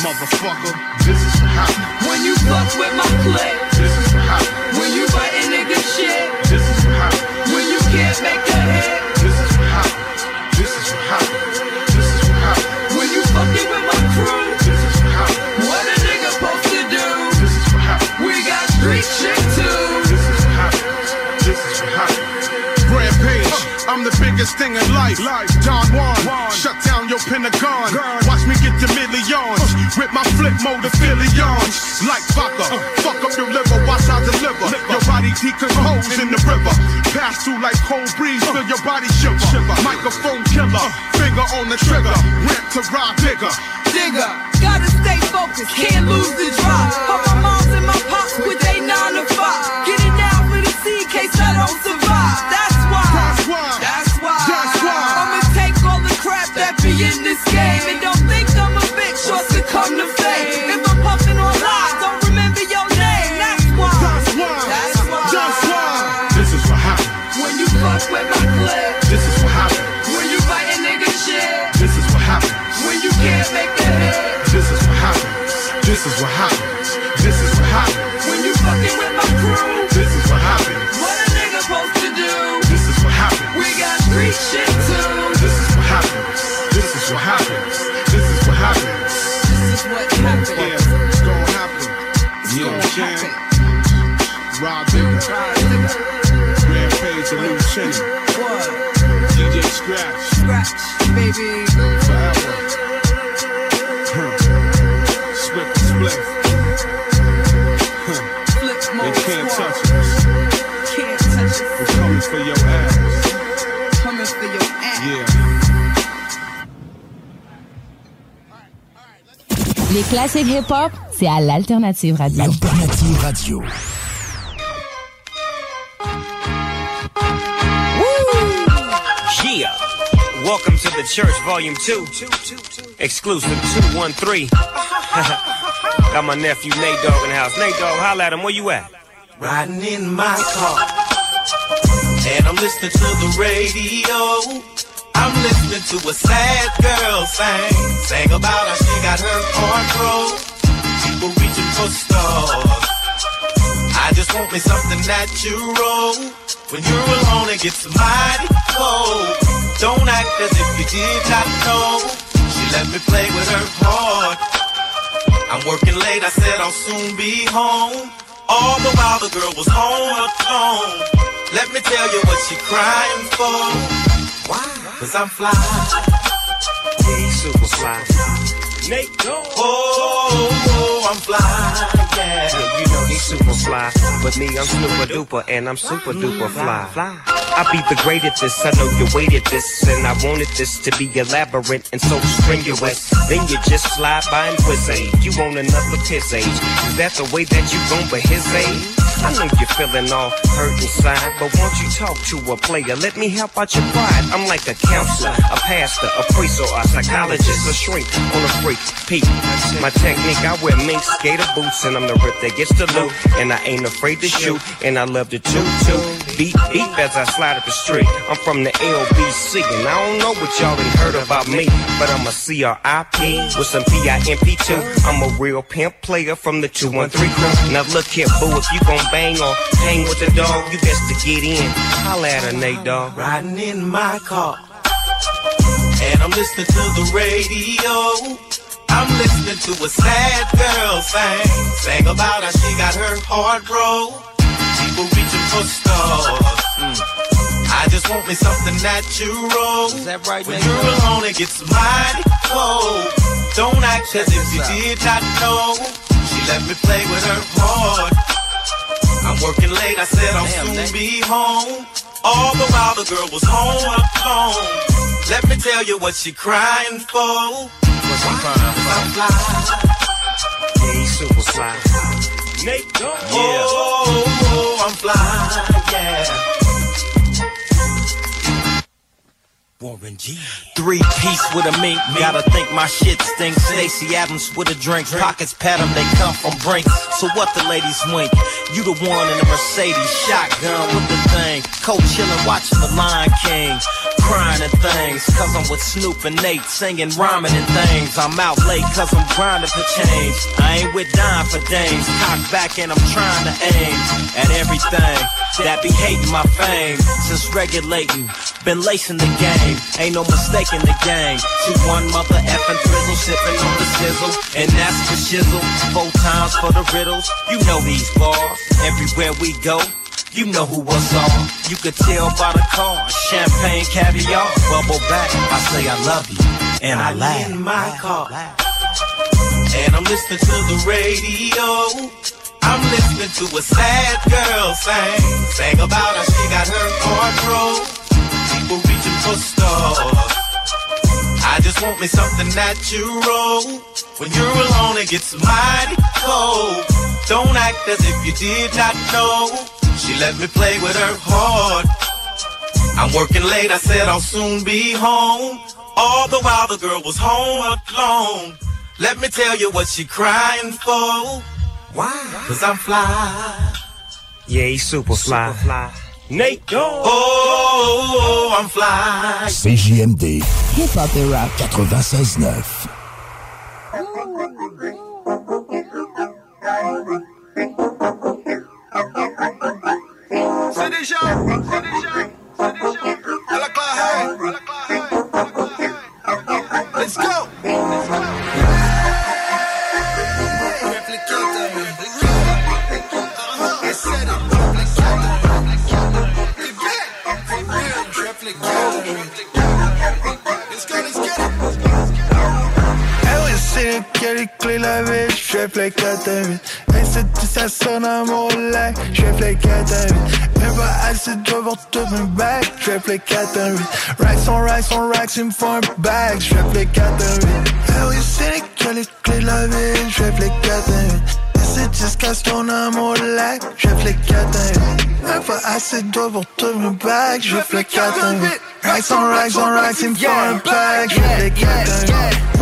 motherfucker, this is what happens. When you fuck with my clique, This is what happens. when you biting nigga shit, This is what happens. when you can't make a hit, This is what happens. This is what happens. This is what happens. when you fucking with my crew, This is what happens. what a nigga supposed to do? This is what happens. We got street shit too. This is what happens. This is what happens. Rampage, I'm the biggest thing in life. Don Juan, shut down your Pentagon. Watch me get the millions. With my flip mode affiliations. Like vodka, fuck up your liver, watch I deliver. Your body decompose in the river. Pass through like cold breeze, feel your body shiver. Microphone killer, finger on the trigger. Ramp to ride bigger. Digger, gotta stay focused, can't lose the drive. Classiques hip-hop, c'est à l'Alternative Radio. Alternative Radio. Yeah. Welcome to the church, volume 2. Exclusive 213. Got my nephew Nate Dogg in the house. Nate Dogg, holla at him. Where you at? Riding in my car. And I'm listening to the radio. Listening to a sad girl sing. Sang about how she got her heart broke. People reaching for stars. I just want me something natural. When you're alone, it gets mighty cold. Don't act as if you did not know. She let me play with her heart. I'm working late, I said I'll soon be home. All the while the girl was home alone. Let me tell you what she crying for. Why? Cause I'm fly. Yeah, he's super fly. Nate Dogg. Oh, oh, I'm fly. Yeah. Yeah, you know he's super fly. But me, I'm super duper, and I'm super duper fly. I be the great at this, I know you waited this, and I wanted this to be elaborate and so strenuous. Then you just slide by and whiz You want another piss age? Is that the way that you gon' but his age? I know you're feeling all hurt inside, but won't you talk to a player? Let me help out your pride. I'm like a counselor, a pastor, a priest, or a psychologist, a shrink on a freak. Peak. My technique, I wear mink skater boots, and I'm the rip that gets the loot. And I ain't afraid to shoot, and I love to toot toot. Beat beat as I slide up the street. I'm from the LBC, and I don't know what y'all done heard about me, but I'm a CRIP with some PIMP2. I'm a real pimp player from the 213 crew. Now look here, boo, if you gon' bang or hang with the dog, you best to get in. Holla at her, Nate dog. Riding in my car. And I'm listening to the radio. I'm listening to a sad girl sing. Sang about how she got her heart broke. People reaching for stars. Mm. I just want me something natural. Is that right, when you're alone, it gets mighty cold. Don't act as if you did not know. She let me play with her heart. I'm working late, I said I'll soon be home. All the while the girl was home alone. Let me tell you what she crying for. What's she crying for? I'm fly. Yeah, super fly. Nate Dogg. Oh, oh, oh, I'm fly, yeah. Warren G. Three piece with a mink, gotta think my shit stinks. Stacey Adams with a drink, pockets pat 'em, they come from Brink. So what the ladies wink? You the one in the Mercedes, shotgun with the thing. Cold chillin', watching the Lion King. Crying and things, cause I'm with Snoop and Nate, singing, rhyming and things. I'm out late cause I'm grinding for change. I ain't with dime for dames. Cock back and I'm trying to aim at everything that be hating my fame. Since regulating, been lacing the game. Ain't no mistake in the game. Two one mother effing frizzle, sipping on the sizzle. And that's the shizzle. Four times for the riddles. You know these bars. Everywhere we go. You know who was on. You could tell by the car. Champagne, caviar, bubble back. I say I love you, and I, laugh. in my car. And I'm listening to the radio. I'm listening to a sad girl sing. Sang about how she got her heart broke. People reaching for stars. I just want me something natural. When you're alone, it gets mighty cold. Don't act as if you did not know. She let me play with her heart. I'm working late, I said I'll soon be home. All the while the girl was home alone. Let me tell you what she crying for. Why? Cause I'm fly. Yeah, he's super fly. Nate Dogg. Oh, I'm fly. CJMD Hip Hop et. 96.9. C'est déjà, c'est déjà, c'est déjà. À la à. Let's go. Let's get it. les clés la vie, je fais play 4 à 8. Ainsi ça sonne à mon lac, je fais play 4 à 8. Même pas assez de voir tout mes back, je fais play 4 à 8. Racks on racks on racks, il me faut un bag, je fais play 4 à 8. Ah oui, c'est les clés la vie, je fais play 4 à 8. C'est jusqu'à ce qu'on a mon lac, je fais play 4 à 8. Même pas assez de pour tout mes back, je fais 4 à 8. Racks on racks on racks, il me un bag, je play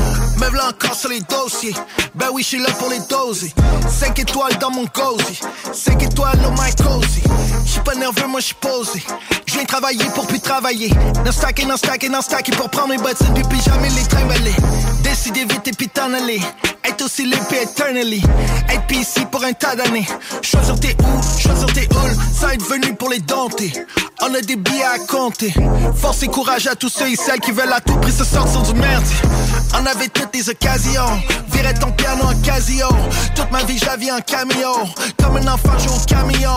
4 à 8. Me v'là encore sur les dossiers. Ben oui, je suis là pour les doser. 5 étoiles dans mon cozy. 5 étoiles dans my cozy. J'suis pas nerveux, moi j'suis posé. Je viens travailler pour plus travailler. Non stacker, non stacker, non stacker pour prendre mes bottines puis jamais les trimballer. Décider vite et puis t'en aller. Être aussi l'épée eternally. Être pis ici pour un tas d'années. Choisir tes où, choisir tes halls. Ça être venu pour les dompter. On a des billets à compter. Force et courage à tous ceux et celles qui veulent à tout prix se sortir du merde. On avait toutes les occasions. Virais ton piano en casio. Toute ma vie, vis en camion. Comme un enfant, joue au camion.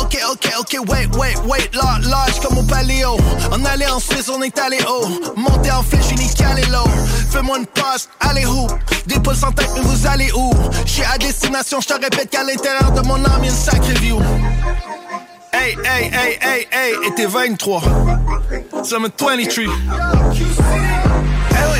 Ok, ok, ok, wait, wait, wait. Là, lâche comme au paléo. On allait en Suisse, on est allé haut. Monter en flèche, unique l'eau. Fais-moi une passe, allez où? Des poules sans tête, mais vous allez où? J'suis à destination, je te répète qu'à l'intérieur de mon âme, y'a une sacrée view. Hey, hey, hey, hey, hey, et t'es 23. Summer 23.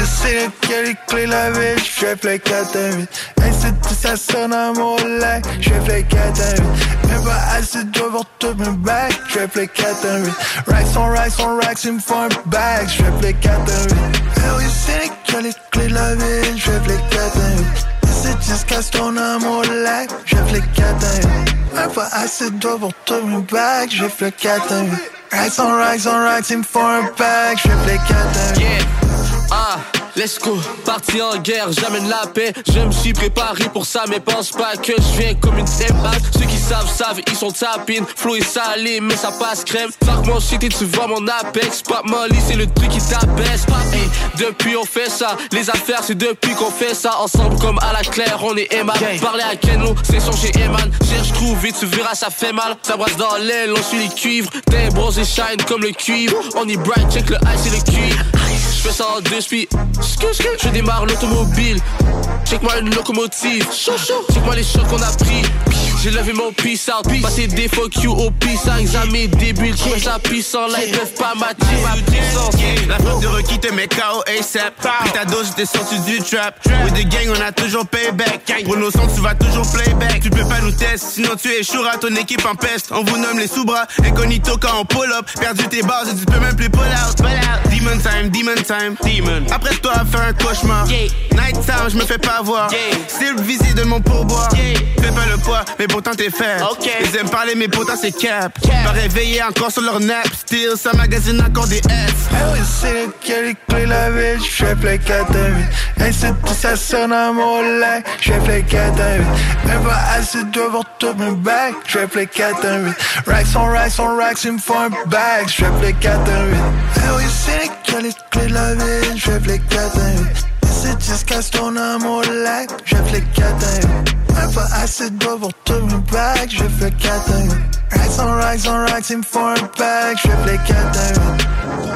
C'est que les clés la je fais play 4 à 8. Ainsi tout ça sonne à mon lac, je fais play 4 à 8. Même pas assez de tout back, je fais play 4 à 8. Racks on racks on racks, il me faut un bag, je fais play 4 à 8. Ah oui, c'est que les clés la je fais play 4 à 8. C'est a mon lac, je fais 4 à 8. Même pas assez de pour tout back, je fais 4 à 8. Racks on racks on racks, il me faut bag, je fais 4 à 8. Ah, let's go, parti en guerre, j'amène la paix. Je me suis préparé pour ça, mais pense pas que je viens comme une démarche. Ceux qui savent, savent, ils sont tapines. Flow est salé, mais ça passe crème. Fuck mon shit et tu vois mon apex. Pop Molly, c'est le truc qui t'abaisse. Hey, depuis on fait ça, les affaires c'est depuis qu'on fait ça. Ensemble comme à la claire, on est Emma. Parler à Kenlo, c'est son chez Eman. Cherche, trouve vite, tu verras, ça fait mal. Ça brasse dans l'aile, on suit les cuivres. T'es bronzé shine comme le cuivre. On est bright, check le ice et le cuivre. Je en deux speed. Je démarre l'automobile. Check-moi une locomotive. Check-moi les shots qu'on a pris. J'ai levé mon peace out. Passé des fuck you au peace out. Examen début, je ça puissant. Là, ils peuvent pas matcher ma puissance. La frappe de requis te met KO ASAP. Pris ta dose, j'étais sorti du trap. With the gang, on a toujours payback. Pour nos sons, tu vas toujours playback. Tu peux pas nous tester, sinon tu échoueras. Ton équipe en peste. On vous nomme les sous-bras. Incognito quand on pull up. Perdu tes bases et tu peux même plus pull out. Demon time, demon time. Demon. Après toi, faire un cauchemar. Night time, je me fais pas voir. Cible visée de mon pourboire. Fais pas le poids, mais pourtant t'es faible. Ils aiment parler, mais pourtant c'est cap. Pas réveillé encore sur leur nap. Still, ça magasine encore des S. Ah oui, c'est que les clés la vie, je fais play 4 à 8. Ainsi tout ça sonne à mon lac, je fais play 4 à 8. Même pas assez de voir tout mes back, je fais play 4 à 8. Racks on racks on racks, il me faut un bag, je fais play 4 à 8. Ah oui, c'est que les clés la vie, je fais play 4 à 8. C'est jusqu'à ce qu'on a mon lac, je fais 4 à 8. Même pas assez de pour back, je fais 4 à 8. Racks on racks on racks, il me faut un bag, je fais 4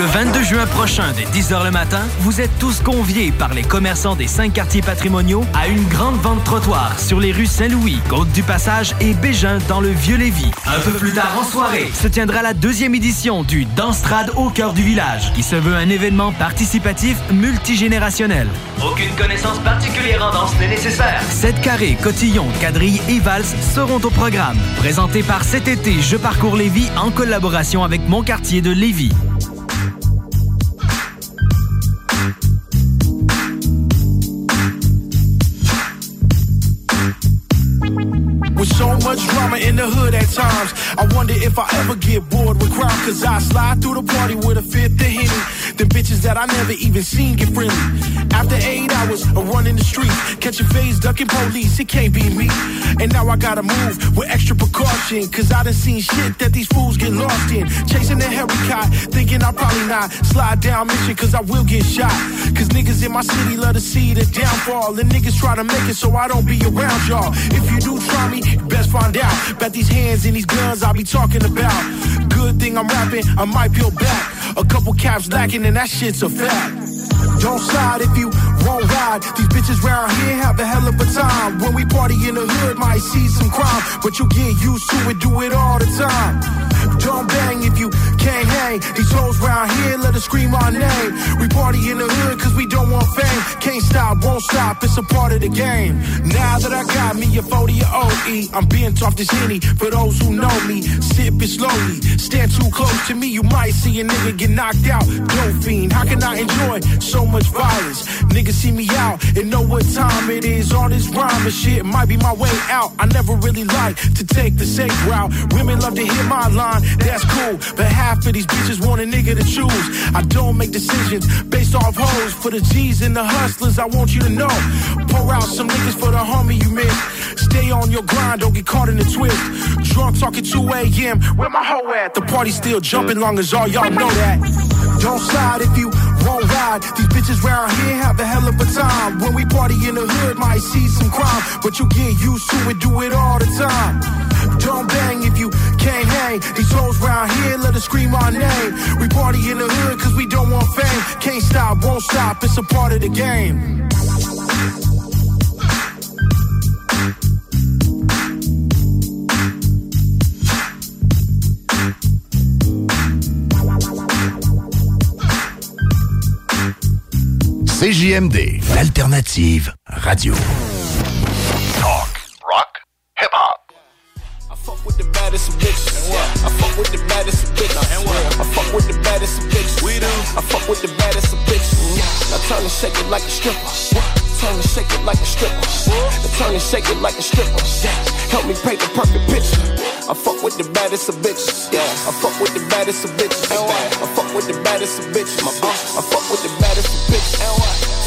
Le 22 juin prochain, dès 10h le matin, vous êtes tous conviés par les commerçants des cinq quartiers patrimoniaux à une grande vente trottoir sur les rues Saint-Louis, Côte-du-Passage et Bégin dans le Vieux-Lévis. Un peu plus tard en soirée, se tiendra la deuxième édition du Danstrad au cœur du village, qui se veut un événement participatif multigénérationnel. Aucune connaissance particulière en danse n'est nécessaire. 7 carrés, cotillons, quadrilles et valses seront au programme. Présenté par cet été Je parcours Lévis en collaboration avec mon quartier de Lévis. With so much drama in the hood at times, I wonder if I ever get bored with crowd. Cause I slide through the party with a fifth of Henny. The bitches that I never even seen get friendly. After eight hours of running the streets, catching phase, ducking police, it can't be me. And now I gotta move with extra precaution. Cause I done seen shit that these fools get lost in. Chasing the Harry thinking I'll probably not slide down mission cause I will get shot. Cause niggas in my city love to see the downfall. And niggas try to make it so I don't be around y'all. If you do try me, best find out. Bet these hands and these guns I'll be talking about. Good thing I'm rapping, I might peel back. A couple caps lacking, and that shit's a fact. Don't slide if you won't ride. These bitches round here have a hell of a time. When we party in the hood, might see some crime, but you get used to it, do it all the time. Don't bang if you can't hang. These hoes round here let us scream our name. We party in the hood cause we don't want fame. Can't stop, won't stop, it's a part of the game. Now that I got me a 40 OE, I'm being off this henny for those who know me. Sip it slowly, stand too close to me, you might see a nigga get knocked out. Dope fiend, how can I enjoy so much violence? Niggas see me out and know what time it is. All this rhyme and shit might be my way out. I never really like to take the safe route. Women love to hear my line, that's cool. But half of these bitches want a nigga to choose. I don't make decisions based off hoes. For the G's and the hustlers, I want you to know. Pour out some niggas for the homie you miss. Stay on your grind, don't get caught in the twist. Drunk talking 2 a.m. Where my hoe at? The party still jumping long as all y'all know that. Don't slide if you won't ride. These bitches round here have a hell of a time. When we party in the hood, might see some crime, but you get used to it, do it all the time. Don't bang if you can't hang. These hoes round here let us scream our name. We party in the hood cause we don't want fame. Can't stop, won't stop, it's a part of the game. CJMD, l'alternative radio. Talk, rock, hip hop. I fuck with the baddest. I fuck with the baddest. I fuck with the baddest of bitches. We do? I fuck with the baddest of bitches. Turn and shake it like a stripper. Turn and shake it like a stripper. Now turn and shake it like a stripper. Help me paint the perfect picture. I fuck with the baddest of bitches. Yeah. I fuck with the baddest of bitches. I fuck with the baddest of bitches. I fuck with the baddest of bitches.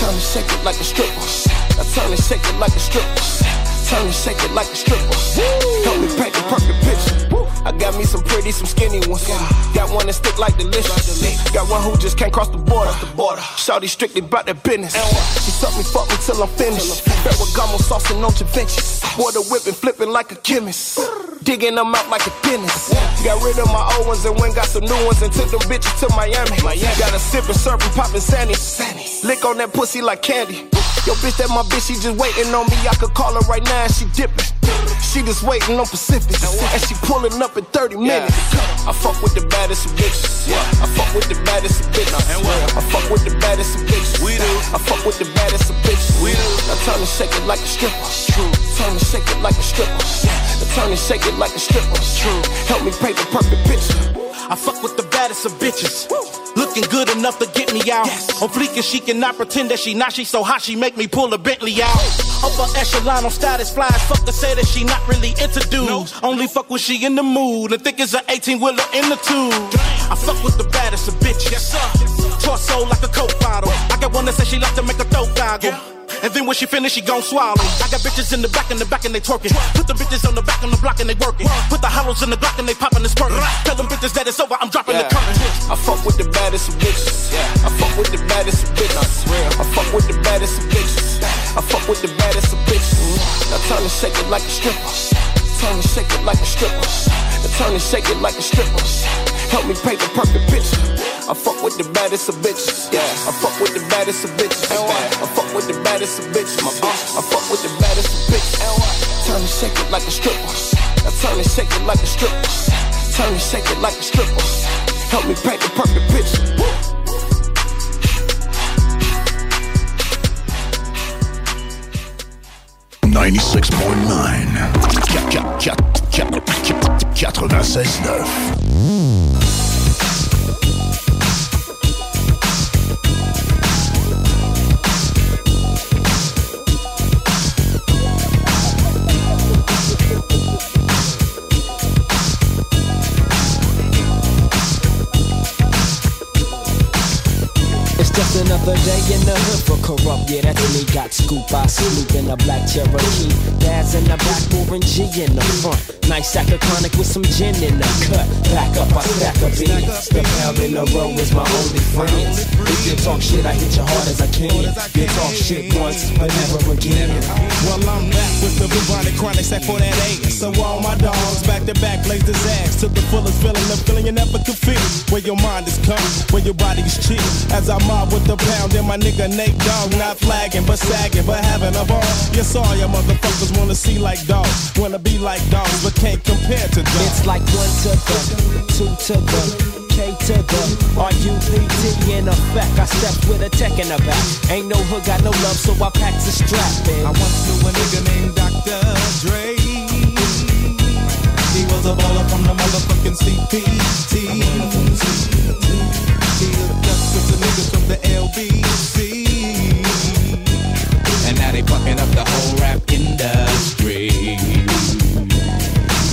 Turn and shake it like a stripper. Now turn and shake it like a stripper. And shake it like a stripper. Help me paint the perfect picture. I got me some pretty, some skinny ones. Got one that stick like delicious. Got one who just can't cross the border. Shawty strictly about that business. She suck me, fuck me till I'm finished. Ferragamo sauce and no Vinci. Water whipping, flipping like a chemist. Digging them out like a dentist. Got rid of my old ones and went got some new ones and took them bitches to Miami. Got a sipping, surfing, popping Sandy. Lick on that pussy like candy. Yo, bitch, that my bitch, she just waiting on me. I could call her right now and she dipping. She just waiting on Pacific. And she pulling up in 30 minutes. I fuck with the baddest of bitches. I fuck with the baddest of bitches. I fuck with the baddest of bitches. We do. I fuck with the baddest of bitches. We do. Now turn and shake it like a stripper. True. Turn and shake it like a stripper. Now turn and shake it like a stripper. True. Help me paint the perfect picture. I fuck with the baddest of bitches. Looking good enough to get me out. On fleek and she cannot pretend that she not. She so hot she make me pull a Bentley out. Upper echelon on status flies. Fuck to say that she not really into dudes. Only fuck when she in the mood. And think it's an 18 wheeler in the tube. I fuck with the baddest of bitches. Yes, sir. Torso like a coke bottle. I got one that says she like to make a throat goggle. And then when she finish, she gon' swallow. I got bitches in the back, in the back, and they twerking. Put the bitches on the back on the block and they working. Put the hollows in the block, and they popping and squirting. Tell them bitches that it's over, I'm dropping the curtain. I fuck with the baddest of bitches. I fuck with the baddest of bitches. I fuck with the baddest of bitches. I fuck with the baddest of bitches. Now turn and shake it like a stripper. Turn and shake it like a stripper. Turn and shake it like a stripper. Help me paint the perfect picture. I fuck with the baddest of bitches. Yeah, I fuck with the baddest of bitches. I fuck with the baddest of bitches. My I fuck with the baddest of bitches. Turn and shake it like a stripper. Now turn and shake it like a stripper. Turn and shake it like a stripper. Help me paint the perfect picture. Ninety-six point nine. 96.9. another day in the hood for corrupt. Yeah, that's me. Got scoop, I snoop in a black Cherokee. Dad's in the back, pouring G in the front. Nice sack of chronic with some gin in the cut. Back up, I stack a beats. The pound in the row is my only friends. If you talk shit, I hit you hard as I can. You talk shit once, but never again. Well, I'm back with the bubonic chronic sack for that ass. So all my dogs back to back blaze this ass to the fullest feeling, the feeling you never could feel. Where your mind is calm, where your body is chill. As I mob with the pound and my nigga Nate Dogg, not flagging but sagging, but having a ball. You saw your motherfuckers wanna see like dogs, wanna be like dogs, but can't compare to dogs. It's like one to the, two to the, K to the R-U-P-T in effect. I stepped with a tech in the back. Ain't no hood, got no love, so I packed the strap in. I once knew a nigga named Dr. Dre. He was a baller from the motherfucking CPT. With the niggas from the LBC. And now they fucking up the whole rap industry.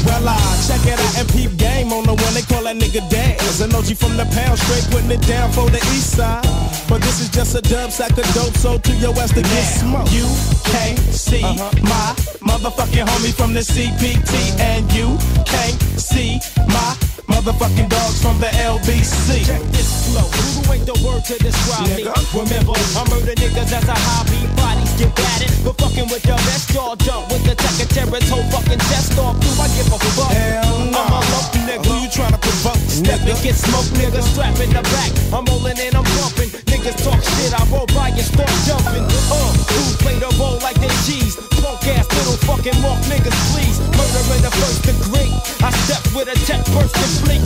Well, I check it out and peep game on the one they call that nigga Daz. An OG from the pound, straight putting it down for the east side. But this is just a dub sack of dope, so to your west to get smoked. You can't see uh-huh. my motherfucking homie from the CPT, and you can't see my motherfucking dogs from the LBC. Check this flow. Who ain't the word to describe me? Remember, I murder niggas as a hobby. Bodies get battered. But fucking with the best, y'all jump with the tech and terrorist whole fucking chest off. Do I give a fuck? Hell no. I'm a low nigga. Who you trying to provoke? Step and get smoked, nigga. Strap in the back. I'm rolling and I'm bumping. Niggas talk shit, I roll by and start jumping. Uh, who play the role like they G's? Punk ass little fucking walk niggas, please. Murder in the first degree. I step with a tech burst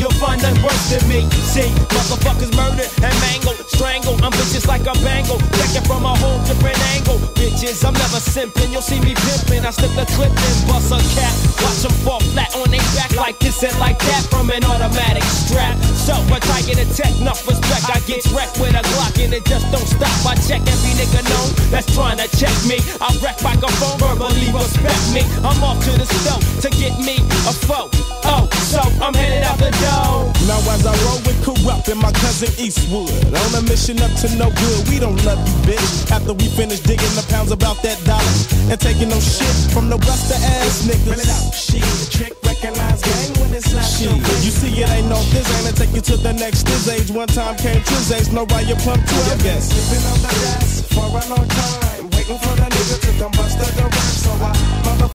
You'll find none worse than me. See, motherfuckers murdered and mangled, strangled. I'm vicious like a bangle. Checking from a whole different angle. Bitches, I'm never simping. You'll see me pimping. I slip the clip and bust a cat. Watch them fall flat on their back like this and like that from an automatic strap. So I get a tech, enough respect. I get wrecked with a Glock and it just don't stop. I check every nigga known that's trying to check me. I wreck microphone, verbally respect me. I'm off to the stove to get me a foe. Oh, so I'm headed out the door. Now as I roll with corrupt and my cousin Eastwood on a mission up to no good. We don't love you, bitch. After we finish digging the pounds about that dollar and taking no shit from no buster ass niggas. it out, shit. Trick recognize gang when it's like shit. You see it ain't no this ain't to take you to the next this age. One time came Triz age, no riot pump two, I guess. Sipping on the gas for a long time, waiting for the nigga to come bust the rap. So I mother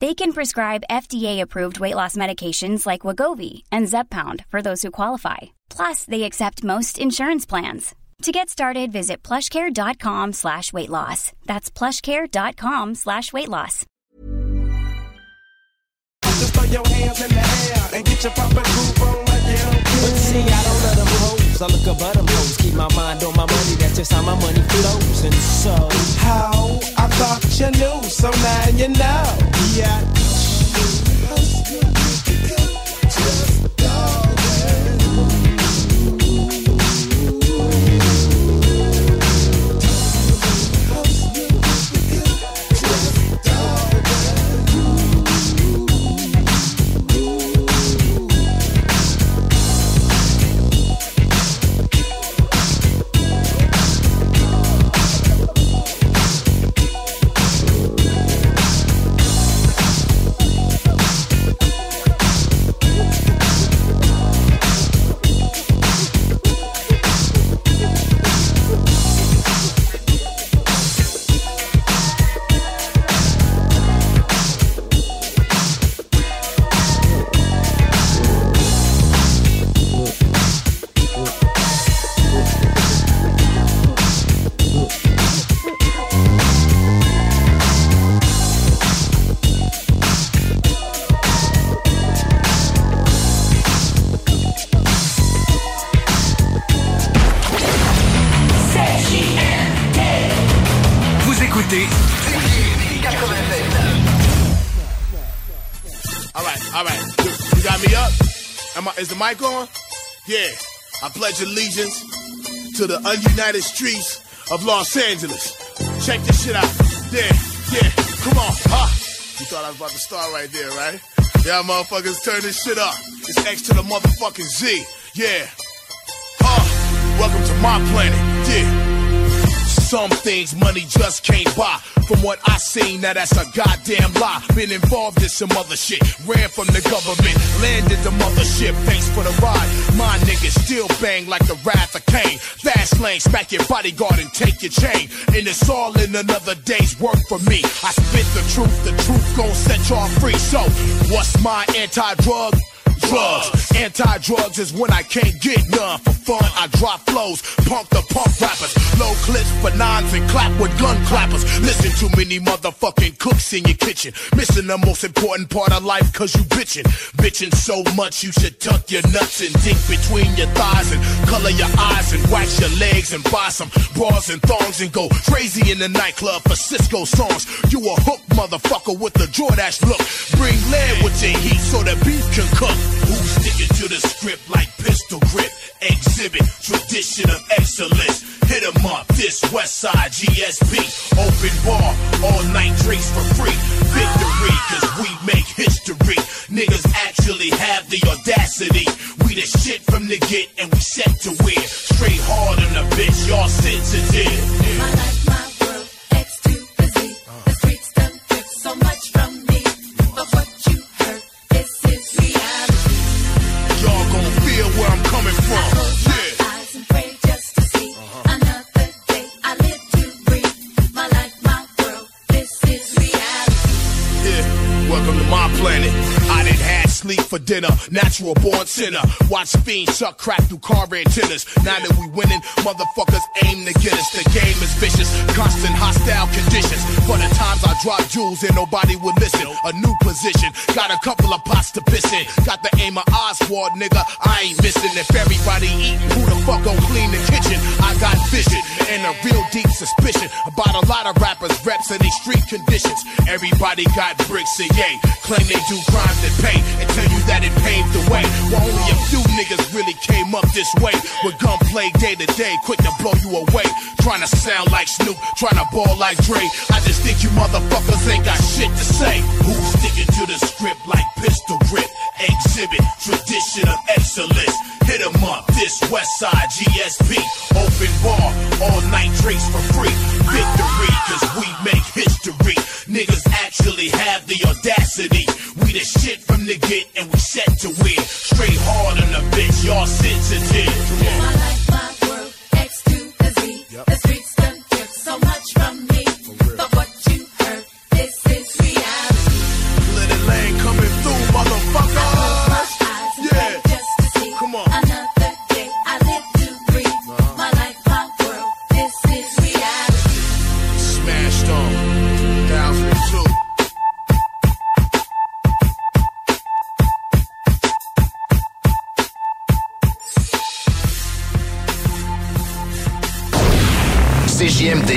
They can prescribe FDA-approved weight loss medications like Wagovi and Zepbound for those who qualify. Plus, they accept most insurance plans. To get started, visit plushcare.com slash weight loss. That's plushcare.com slash weight loss. Just throw your hands in the air and get your proper groove on you. But see, I don't let them I look above them hoes. Keep my mind on my money. That's just how my money flows. And so, How? I thought you knew, so now you know. Yeah. Yeah. I pledge allegiance to the ununited streets of Los Angeles. Check this shit out. Yeah, yeah. Come on. Ah. You thought I was about to start right there, right? Yeah, motherfuckers, turn this shit up. It's X to the motherfucking Z. Yeah. Ah. Welcome to my planet. Yeah. Some things money just can't buy. From what I seen, now that's a goddamn lie. Been involved in some other shit. Ran from the government, landed the mothership. Thanks for the ride. My niggas still bang like the wrath of Cain. Fast lane, smack your bodyguard and take your chain. And it's all in another day's work for me. I spit the truth, the truth gon' set y'all free. So, what's my anti-drug? Drugs. Anti-drugs is when I can't get none. For fun, I drop flows, pump the pump rappers. Low clips for nines and clap with gun clappers. Listen to many motherfucking cooks in your kitchen. Missing the most important part of life cause you bitching. Bitching so much you should tuck your nuts and dig between your thighs and color your eyes and wax your legs and buy some bras and thongs and go crazy in the nightclub for Cisco songs. You a hook motherfucker with a Jordash look. Bring lead with your heat so the beef can cook. Who's sticking to the script like pistol grip? Exhibit tradition of excellence. Hit 'em up, this West Side GSP. Open bar, all night drinks for free. Victory, cause we make history. Niggas actually have the audacity. We the shit from the get and we set to win. Straight hard on the bitch, y'all sensitive. My life, welcome to my planet. I didn't have sleep for dinner, natural born sinner. Watch fiends suck crack through car antennas. Now that we winning, motherfuckers aim to get us. The game is vicious, constant hostile conditions. For the times I drop jewels and nobody would listen. A new position, got a couple of pots to piss in. Got the aim of Oswald, nigga. I ain't missing. If everybody eating, who the fuck gon' clean the kitchen? I got vision and a real deep suspicion about a lot of rappers, reps in these street conditions. Everybody got bricks and claim they do crimes that pay and tell you that it paved the way. Well, only a few niggas really came up this way with gunplay day to day, quick to blow you away. Trying to sound like Snoop, trying to ball like Dre. I just think you motherfuckers ain't got shit to say. Who's sticking to the script like pistol grip? Exhibit tradition of excellence. Hit 'em up, this West Side GSP. Open bar, all night drinks for free. Victory, cause we make. Niggas actually have the audacity. We the shit from the get and we set to win. Straight hard on the bitch, y'all sensitive.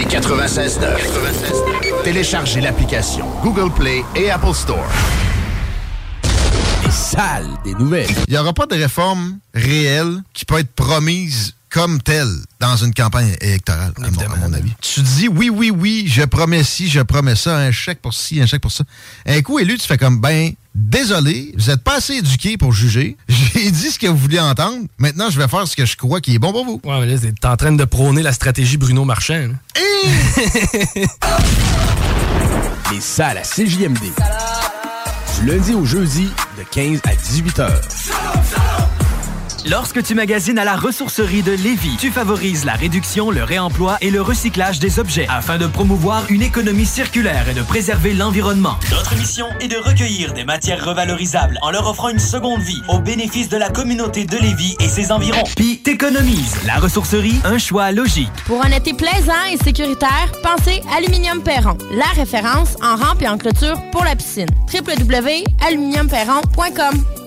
96.9. Téléchargez l'application Google Play et Apple Store. Les salles des nouvelles. Il n'y aura pas de réforme réelle qui peut être promise comme telle dans une campagne électorale, à mon, à mon avis. Tu dis oui, oui, oui, je promets ci, je promets ça, un chèque pour ci, un chèque pour ça. Un coup élu, tu fais comme, ben, désolé, vous n'êtes pas assez éduqué pour juger. J'ai dit ce que vous vouliez entendre. Maintenant, je vais faire ce que je crois qui est bon pour vous. Ouais, mais là, t'es en train de prôner la stratégie Bruno Marchand. là. Les salles à CJMD. Du lundi au jeudi, de 15 à 18 heures. Lorsque tu magasines à la ressourcerie de Lévis, tu favorises la réduction, le réemploi et le recyclage des objets afin de promouvoir une économie circulaire et de préserver l'environnement. Notre mission est de recueillir des matières revalorisables en leur offrant une seconde vie au bénéfice de la communauté de Lévis et ses environs. Puis t'économises. La ressourcerie, un choix logique. Pour un été plaisant et sécuritaire, pensez Aluminium Perron, la référence en rampe et en clôture pour la piscine. www.aluminiumperron.com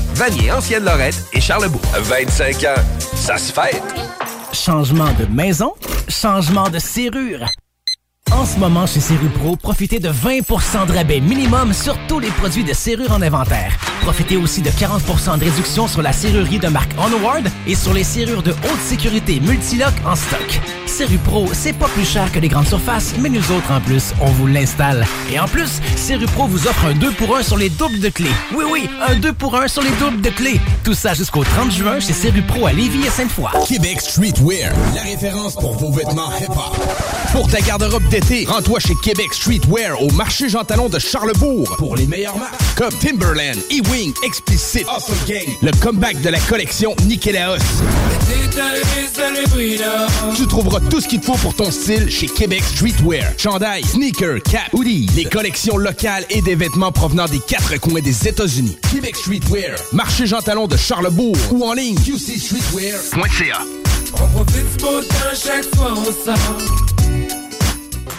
Vanier, Ancienne Lorette et Charlebourg. 25 ans, ça se fait. Changement de maison, changement de serrure. En ce moment, chez Serrupro, profitez de 20% de rabais minimum sur tous les produits de serrure en inventaire. Profitez aussi de 40% de réduction sur la serrurerie de marque Onward et sur les serrures de haute sécurité Multilock en stock. Serrupro, c'est pas plus cher que les grandes surfaces, mais nous autres, en plus, on vous l'installe. Et en plus, Serrupro vous offre un 2 pour 1 sur les doubles de clés. Oui, oui, un 2 pour 1 sur les doubles de clés. Tout ça jusqu'au 30 juin chez Serrupro à Lévis et Sainte-Foy. Québec Streetwear, la référence pour vos vêtements hip-hop. Pour ta garde-robe rends-toi chez Québec Streetwear au marché Jean Talon de Charlebourg pour les meilleures marques comme Timberland, E-Wing, Explicit, Awesome Gang, le comeback de la collection Nikélaos. Tu trouveras tout ce qu'il te faut pour ton style chez Québec Streetwear. Chandail, sneakers, cap, hoodie, les collections locales et des vêtements provenant des quatre coins des États-Unis. Québec Streetwear, marché Jean Talon de Charlebourg ou en ligne qcstreetwear.ca. On profite du beau temps chaque fois on sort.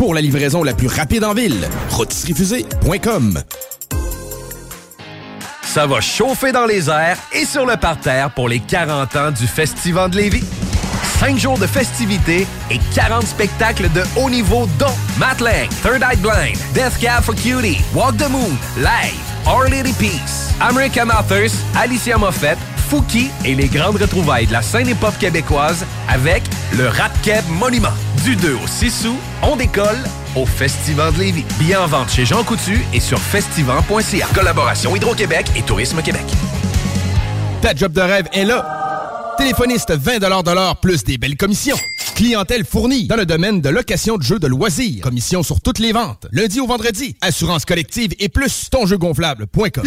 Pour la livraison la plus rapide en ville, rotisseriefusée.com. Ça va chauffer dans les airs et sur le parterre pour les 40 ans du Festival de Lévis. 5 jours de festivités et 40 spectacles de haut niveau dont Matt Lang, Third Eye Blind, Death Cab for Cutie, Walk the Moon, Live, Our Lady Peace, American Authors, Alicia Moffett, Fouki et les grandes retrouvailles de la scène hip-hop québécoise avec le Rap Keb Monument. Du 2 au 6 août, on décolle au Festival de Lévis. Billets en vente chez Jean Coutu et sur festival.ca. Collaboration Hydro-Québec et Tourisme Québec. Ta job de rêve est là. Téléphoniste 20 de l'heure plus des belles commissions. Clientèle fournie dans le domaine de location de jeux de loisirs. Commission sur toutes les ventes. Lundi au vendredi. Assurance collective et plus tonjeugonflable.com.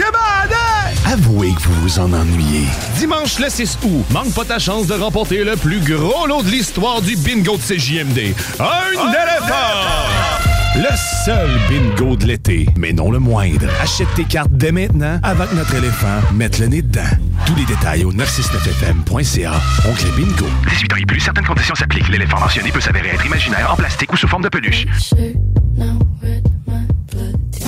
Avouez que vous vous en ennuyez. Dimanche le 6 août, manque pas ta chance de remporter le plus gros lot de l'histoire du bingo de CJMD. Un éléphant! Le seul bingo de l'été, mais non le moindre. Achète tes cartes dès maintenant avant que notre éléphant mette le nez dedans. Tous les détails au 969fm.ca. Oncle Bingo. 18 ans et plus, certaines conditions s'appliquent. L'éléphant mentionné peut s'avérer être imaginaire, en plastique ou sous forme de peluche.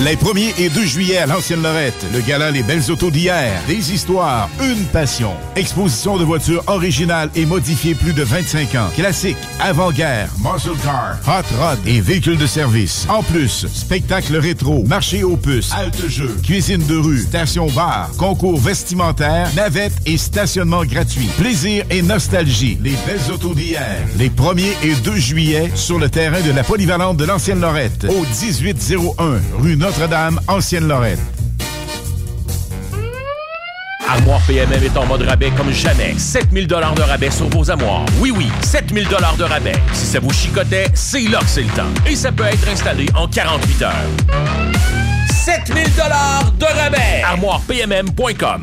Les 1er et 2 juillet à l'Ancienne Lorette, le gala Les Belles Autos d'hier. Des histoires, une passion. Exposition de voitures originales et modifiées plus de 25 ans. Classiques, avant-guerre, muscle car, hot rod et véhicules de service. En plus, spectacle rétro, marché aux puces, halte jeu, cuisine de rue, station bar, concours vestimentaire, navette et stationnement gratuit. Plaisir et nostalgie. Les Belles Autos d'hier. Les 1er et 2 juillet sur le terrain de la polyvalente de l'Ancienne Lorette. Au 1801 rue Notre-Dame, Ancienne-Lorette. Armoire PMM est en mode rabais comme jamais. 7000 dollars de rabais sur vos armoires. Oui, oui, 7000 dollars de rabais. Si ça vous chicotait, c'est là que c'est le temps. Et ça peut être installé en 48 heures. 7000 dollars de rabais. ArmoirePMM.com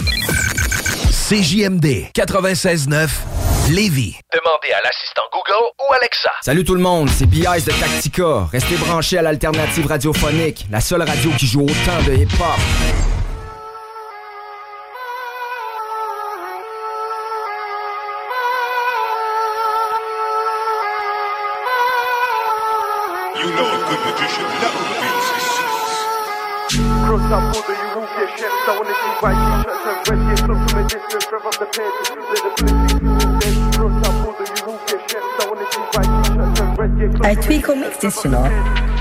CJMD 96.9 Lévis. Demandez à l'assistant Google ou Alexa. Salut tout le monde, c'est B.I.S. de Tactica. Restez branchés à l'alternative radiophonique, la seule radio qui joue autant de hip-hop. You know a good magician never reveals his Cross up all the you will get chefs. I wanna see white t-shirts and red gear close from a distance. Rev up the ped. Let the I tweak or mix this, you know.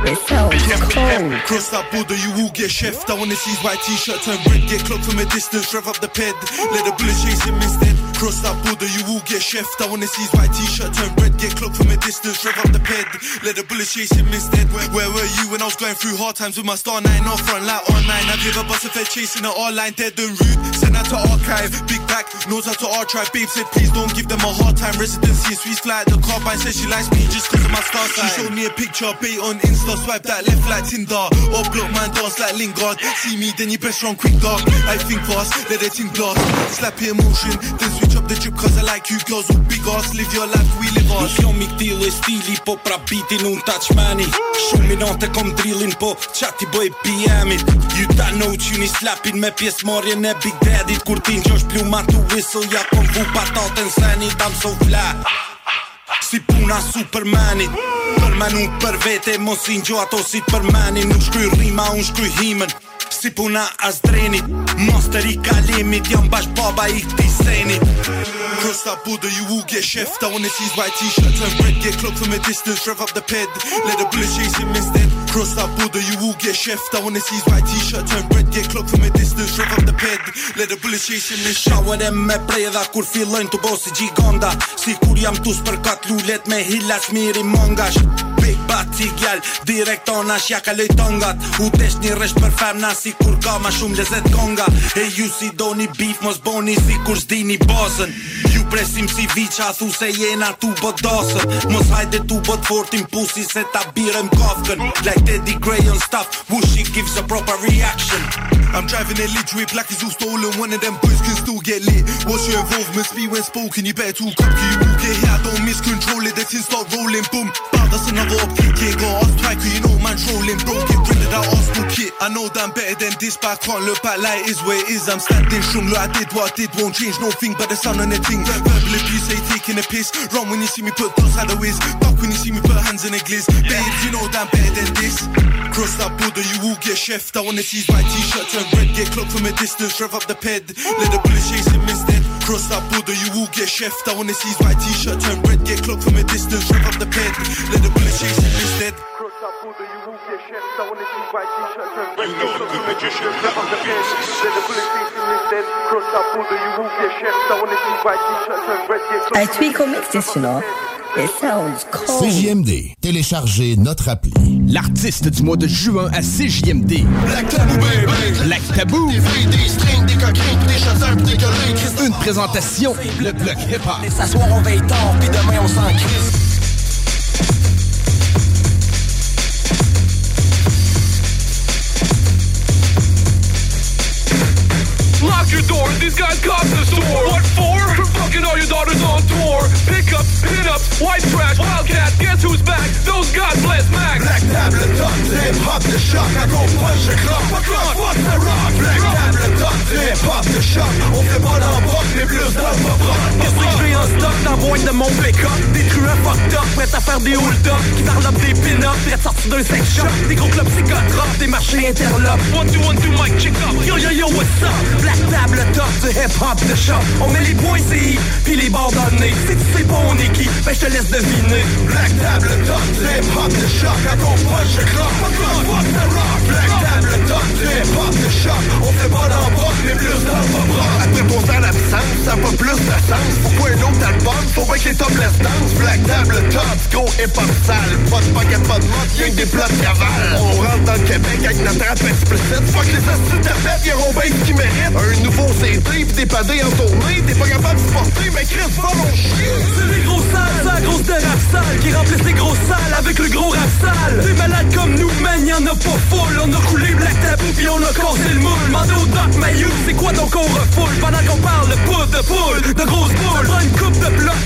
It sounds cold. Cross that border, you will get chefed. I wanna see white t-shirt turn red, get clocked from a distance, rev up the ped. Let the bullet chase him instead. Cross that border, you will get chefed. I wanna see white t-shirt turn red, get clocked from a distance, rev up the ped. Let the bullet chase him instead. Where, where were you when I was going through hard times with my star nine off front light online? Have you ever busted fed chasing an online dead and rude? Send out to archive, big back, knows how to our tribe. Babe said please don't give them a hard time. Residency is sweet fly at the carbine says she likes me just cause of my star sign. She showed me a picture, bait on Insta, swipe that left like Tinder. Or block man dance like Lingard. See me, then you best run quick dog. I think fast, let it in glass. Slap in motion, then switch up the drip cause I like you girls with big ass. Live your life, we live ours. Nuk jom i këtil e stili Po pra bitin unë ta qmeni Shumë minate kom drillin Po qa ti bëj PM-it You ta know që një slapin Me pjesë marrje e Big Daddy Kur ti njosh pluma tu whistle Ja kom vu patatën senit Am so flat Si puna Supermanit. Për menu për vete Mos i njo ato si të përmenin Nuk shkruj rima, unë shkruj himen. Si puna as drenit Monster i kalimit Jam bash baba i këti senit Cross that border, you will get chef. I wanna see white t-shirt turn red, get clocked from a distance, rev up the ped. Let the bullet chase him instead. Cross that border, you will get chef. I wanna see white t-shirt turn red, get clocked from a distance, rev up the ped. Let the bullet chase him instead. Shower e me predha kur fillojnë të bosi gjigonda Si kur jam tus për kat lullet me hillas miri mongash Big bat si gjall, direkt onash ja kaloj tongat U tesh një resh për femna si kur ka ma shumë lezet konga E ju si do një beef mos boni si kur s'dini bosën Ju presim si viqa thu se jena tu bodosën Mos hajde tu bot fortin pusi se ta birem kofkën Like Teddy Gray on stuff, Wushi gives a proper reaction I'm driving a lit whip like it's all stolen. One of them boys can still get lit. What's your involvement? Speed when spoken, you better talk up. Can you will get hit? I don't miscontrol it. The tin start rolling, boom. Bow, that's another upkick. Yeah, got us twice, cause you know man's rolling, bro. Get rid of that Arsenal kit. I know that I'm better than this, but I can't look back like it is where it is. I'm standing strong, look, I did what I did, won't change nothing but the sound on the thing. Verbal abuse, they taking a piss. Run when you see me put those how the whiz. Duck when you see me put hands in a gliz. Babes, you know that I'm better than this. Cross that border, you will get chef. I wanna see my t-shirt turn red, get clocked from a distance, rev up the ped. Let the bullet chase him instead. Cross that border, you will get chef. I wanna see my t-shirt turn red, get clocked from a distance, rev up the ped. Let the bullet mix this, you know. It sounds cold. CJMD. Téléchargez notre appli. L'artiste du mois de juin à CJMD. Black Tabou, baby. Black Tabou. Des filles, des strings, des coquins, puis des chasseurs, puis des collègues. Une présentation, le bloc hip-hop. S'asseoir, on veille tard, puis demain on s'en crisse. Smoke. Lock your door, these guys cops the store. What for? For fucking all your daughters on tour? Pickups, hit ups, white trash, wildcat. Guess who's back? Those God bless Mac. Black table top, hip hop de choc, à gros punch et clock, pas clock, what the rock? Black table top, hip hop de choc, on fait pas l'embroc, mais plus dans le rock. Qu'est-ce que j'ai en stock dans boîte de mon pick-up Des truands fucked up, prêts à faire des hold-up Qui parlent des pin-up, prêts à sortir d'un sex shop Des gros clubs psychotropes, des marchés interlopes One, two, one, two, mic, check up. Yo yo yo, what's up? Black table top du hip-hop de shop On met les points CI, puis les bords nez Si tu sais pas on est qui, ben je te laisse deviner Black table top, hip hop de choc, à gros punch et clock, what the rock? Black table top, hip hop de choc, on fait pas l'embroc, mais plus rock. Après pour faire l'absence, ça a pas plus de sens. Pourquoi un autre album? Faut pas que les topless dance. Black table top, gros hip hop sale. Pas de baguette, pas de mode, y'a que des plats de cavale. On rentre dans le Québec avec notre rap explicite. Fuck les astuces de fête, y'a Robin qui mérite. Un nouveau CD pis des padés en tournée. T'es pas capable de supporter, mais Chris, va mon chien. C'est les gros sales, la grosse de rap sale Qui remplissent les grosses salles avec le gros rap sale Des malades comme nous, man, y'en a pas full On a coulé Black Tabou puis on a cassé le moule Mandé au Doc Mayou, c'est quoi donc on refoule Pendant qu'on parle de poudre de poule, de grosses boules coupe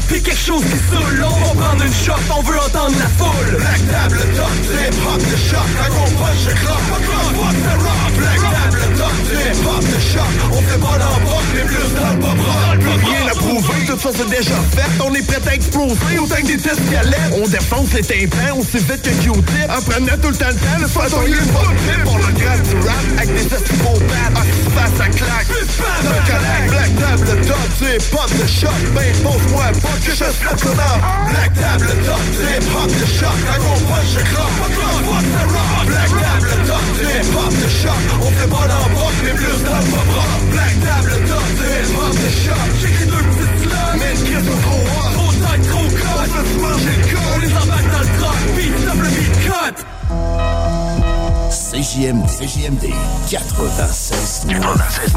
de puis quelque chose qui saoule On va prendre une shot, on veut entendre la foule. Black table top, hip hop de choc, à gros punch et clock, pas what the rock? Black table top, hip hop de choc, on fait pas l'embroc, mais plus dans le pop rock. Plus rien à prouver, tout ça c'est déjà fait, on est prêt à exploser autant que des tests galettes. On défonce les tympans, on sait vite que Q-tip, en prenant tout le temps le temps, le soir on y est pas pour le grand du rap, avec des estivaux bad, ah qui se passe à claque. Un collègue, black table top, hip hop de choc, ben pose-moi pas que je slappe le nom. Black table top, hip hop de choc, à gros punch et clock, pas clock, what the rock? Black table top, hip hop de choc, on fait pas l'embroc, mais plus dans le rock. Black table top, hip hop de choc, j'écris deux petites slams, mais une crise au trop hot. Trop tight, trop cut On fait se manger le cul, On les embarque dans le truck, beat, double beat, cut CJMD. CJMD 96. 96.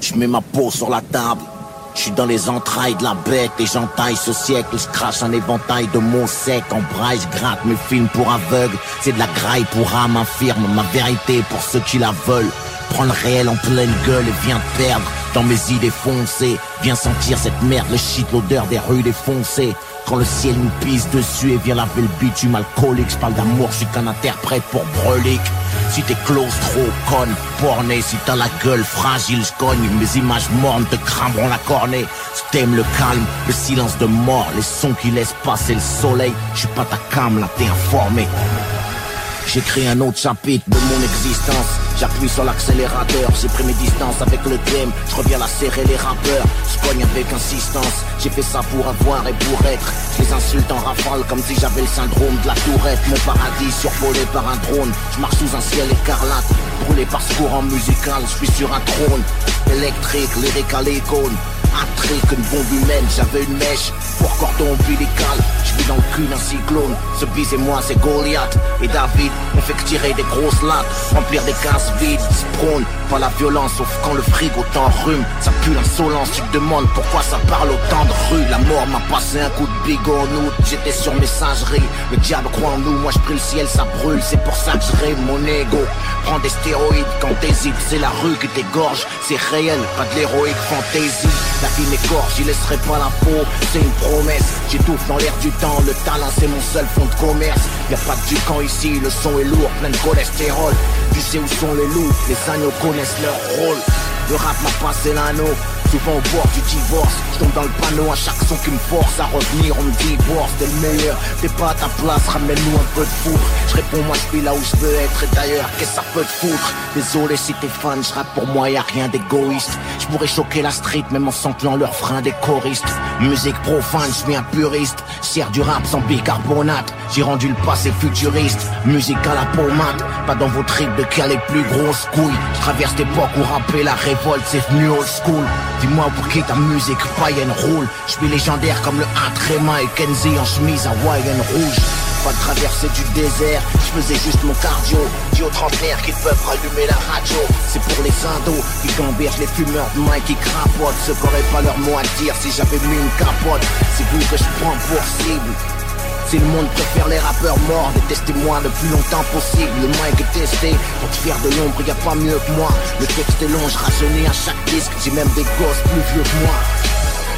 Je mets ma peau sur la table. Je suis dans les entrailles de la bête, et j'entaille ce siècle, je crache un éventail de mots secs, en braille, je gratte mes films pour aveugles, c'est de la graille pour âme infirme, ma vérité pour ceux qui la veulent. Prends le réel en pleine gueule et viens perdre dans mes idées foncées. Viens sentir cette merde, le shit, l'odeur des rues défoncées. Quand le ciel nous pisse dessus et vient laver le bitume alcoolique, je parle d'amour, je suis qu'un interprète pour brolique. Si t'es close, trop conne, porné, si t'as la gueule fragile, je cogne. Mes images mornes te crameront la cornée. Si t'aimes le calme, le silence de mort, les sons qui laissent passer le soleil, je suis pas ta cam, là t'es informé. J'écris un autre chapitre de mon existence. J'appuie sur l'accélérateur, j'ai pris mes distances avec le game Je reviens la serrer les rappeurs, je cogne avec insistance. J'ai fait ça pour avoir et pour être. Je les insulte en rafale comme si j'avais le syndrome de la tourette. Mon paradis survolé par un drone. Je marche sous un ciel écarlate Brûlé par ce courant musical, je suis sur un trône Électrique, lyrique à l'icône un une bombe humaine, j'avais une mèche pour cordon ombilical. Je vis dans le cul d'un cyclone. Ce bis et moi, c'est Goliath. Et David, on fait que tirer des grosses lattes, remplir des cases vides, prône pas la violence, sauf quand le frigo t'enrhume. Ça pue l'insolence, tu te demandes pourquoi ça parle autant de rue. La mort m'a passé un coup de bigot en j'étais sur messagerie. Le diable croit en nous, moi je prie le ciel, ça brûle. C'est pour ça que je mon ego. Prends des stéroïdes quand t'hésites, c'est la rue qui t'égorge. C'est réel, pas de l'héroïque fantaisie. La vie m'égorge, j'y laisserai pas la peau, c'est une promesse. J'étouffe dans l'air du temps, le talent c'est mon seul fond de commerce. Y a pas de camp ici, le son est lourd, plein de cholestérol. Tu sais où sont les loups, les agneaux connaissent leur rôle. Le rap m'a passé l'anneau, souvent au bord du divorce. Je tombe dans le panneau à chaque son qui me force à revenir, on me divorce. T'es le meilleur, t'es pas à ta place, ramène-nous un peu de foudre. Je réponds, moi je suis là où je veux être, et d'ailleurs, qu'est-ce que ça peut te foutre? Désolé si t'es fan, je rappe pour moi, y a rien d'égoïste. Je pourrais choquer la street, même en samplant leurs freins des choristes. Musique profane, je suis un puriste. Sert du rap sans bicarbonate. J'ai rendu le passé futuriste. Musique à la pommade, pas dans vos tripes de caler plus grosses couilles. Je traverse l'époque où rapper la c'est venu old school. Dis-moi pour qui ta musique païenne roule? Je suis légendaire comme le Hatrema et Kenzie en chemise hawaïenne rouge. Pas de traversée du désert, je faisais juste mon cardio. Dis aux trentenaires qu'ils peuvent rallumer la radio. C'est pour les indos qui gambergent les fumeurs de main qui crapotent. Ce qu'aurait pas leur mot à dire si j'avais mis une capote. C'est vous que je prends pour cible. Si le monde préfère les rappeurs morts, détestez-moi le plus longtemps possible. Le moins que testé, pour te faire de l'ombre, y a pas mieux que moi. Le texte est long, je à chaque disque, j'ai même des gosses plus vieux que moi.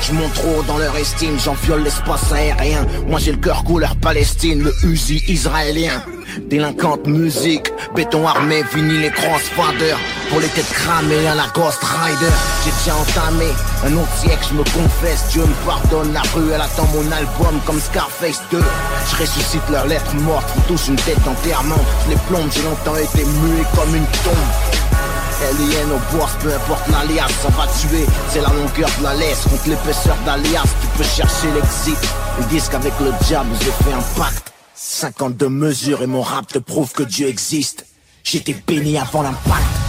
Je monte trop dans leur estime, j'en viole l'espace aérien. Moi j'ai le cœur couleur Palestine, le Uzi israélien. Délinquante musique, béton armé, vinyle et crossfader. Pour les têtes cramées à la Ghost Rider. J'ai déjà entamé un autre siècle, je me confesse. Dieu me pardonne, la rue elle attend mon album comme Scarface 2. Je ressuscite leurs lettres mortes, font tous une tête d'enterrement. Je les plombe, j'ai longtemps été muet comme une tombe. Alien au bourse, peu importe l'alias, ça va tuer. C'est la longueur de la laisse contre l'épaisseur d'alias. Tu peux chercher l'exit. Ils disent qu'avec le diable, j'ai fait un pacte. 52 mesures et mon rap te prouve que Dieu existe. J'étais béni avant l'impact.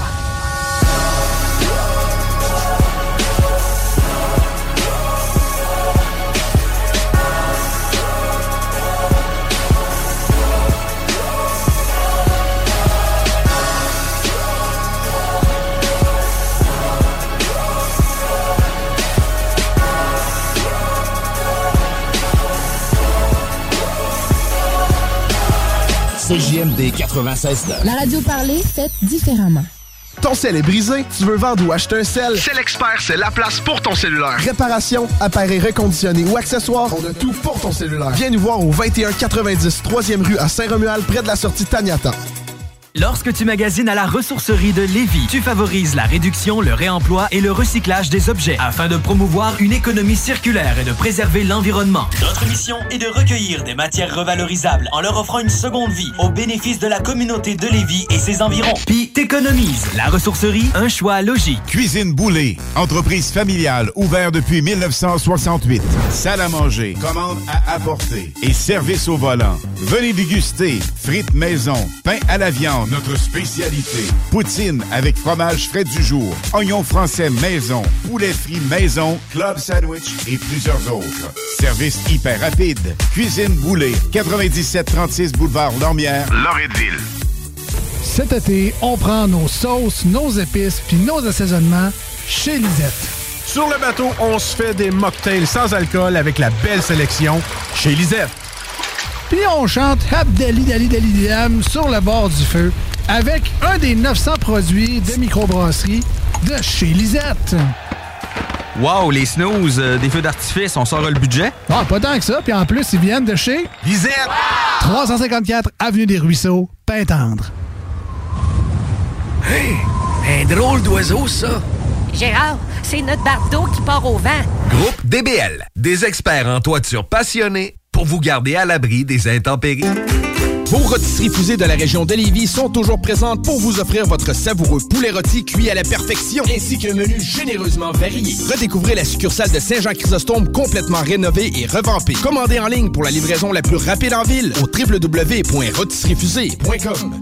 CJMD 96 La radio parlée, faite différemment. Ton sel est brisé, tu veux vendre ou acheter un sel? C'est l'expert, c'est la place pour ton cellulaire. Réparation, appareil reconditionné ou accessoires, on a tout pour ton cellulaire. Viens nous voir au 2190 3e rue à Saint-Romuald, près de la sortie Taniata. Lorsque tu magasines à la ressourcerie de Lévis, tu favorises la réduction, le réemploi et le recyclage des objets afin de promouvoir une économie circulaire et de préserver l'environnement. Notre mission est de recueillir des matières revalorisables en leur offrant une seconde vie au bénéfice de la communauté de Lévis et ses environs. Puis t'économises. La ressourcerie, un choix logique. Cuisine Boulée, entreprise familiale ouverte depuis 1968. Salle à manger, commande à apporter et service au volant. Venez déguster frites maison, pain à la viande, notre spécialité. Poutine avec fromage frais du jour, oignons français maison, poulet frit maison, club sandwich et plusieurs autres. Service hyper rapide. Cuisine Boulée, 9736 boulevard Lormière, Loretteville. Cet été, on prend nos sauces, nos épices puis nos assaisonnements chez Lisette. Sur le bateau, on se fait des mocktails sans alcool avec la belle sélection chez Lisette. Puis on chante Abdali Dali Dali Dam sur le bord du feu avec un des 900 produits de microbrasserie de chez Lisette. Wow, les snooze, euh, des feux d'artifice, on sort le budget? Ah, pas tant que ça. Puis en plus, ils viennent de chez Lisette! 354 Avenue des Ruisseaux, Pintendre. Hey, un drôle d'oiseau, ça. Gérard, c'est notre bardeau qui part au vent. Groupe DBL, des experts en toiture passionnés pour vous garder à l'abri des intempéries. Vos rôtisseries fusées de la région de Lévis sont toujours présentes pour vous offrir votre savoureux poulet rôti cuit à la perfection, ainsi qu'un menu généreusement varié. Redécouvrez la succursale de Saint-Jean-Chrysostome complètement rénovée et revampée. Commandez en ligne pour la livraison la plus rapide en ville au www.rôtisseriefusée.com.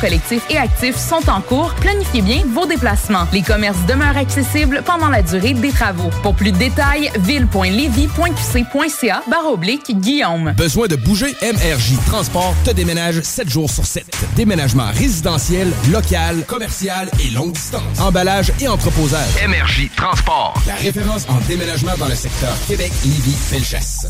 collectif et actif sont en cours. Planifiez bien vos déplacements. Les commerces demeurent accessibles pendant la durée des travaux. Pour plus de détails, ville.levy.qc.ca barre oblique Guillaume. Besoin de bouger? MRJ Transport te déménage 7 jours sur 7. Déménagement résidentiel, local, commercial et longue distance. Emballage et entreposage. MRJ Transport. La référence en déménagement dans le secteur Québec, Lévis, Felchasse.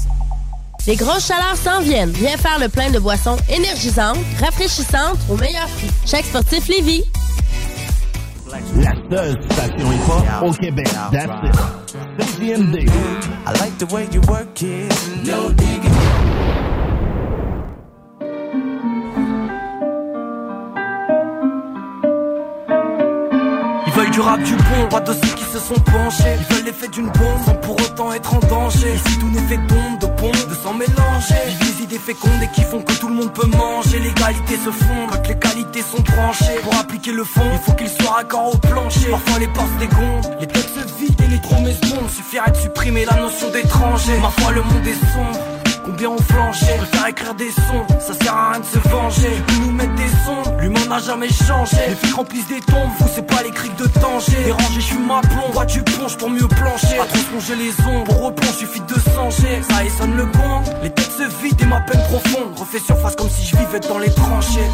Les grosses chaleurs s'en viennent. Viens faire le plein de boissons énergisantes, rafraîchissantes au meilleur prix. Chaque sportif Lévis. La seule station hip-hop au Québec. That's it. CGMD. I like the way you work it. No digging. Ils veulent du rap du bon, pas de ceux qui se sont penchés. Ils veulent l'effet d'une bombe sans pour autant être en danger. Ici tout n'est fait d'ombre, de pompe, de sang mélangé. Ils visent idées fécondes qui font que tout le monde peut manger. L'égalité se fond quand les qualités sont tranchées. Pour appliquer le fond, il faut qu'ils soient raccord au plancher. Parfois les portes dégondent, les têtes se vident et les promesses tombent. Suffirait de supprimer la notion d'étranger. Ma foi, le monde est sombre. Combien ont flanché Je préfère écrire des sons, ça sert à rien de se venger peux nous mettre des sons, l'humain n'a jamais changé. Les filles remplissent des tombes, vous c'est pas les criques de danger. Dérangé, je suis ma plomb, vois tu plonges pour mieux plancher? À trop plonger les ondes, pour replonge suffit de changer Ça et sonne le gong, les têtes se vident et ma peine profonde. Refais surface comme si je vivais dans les tranchées.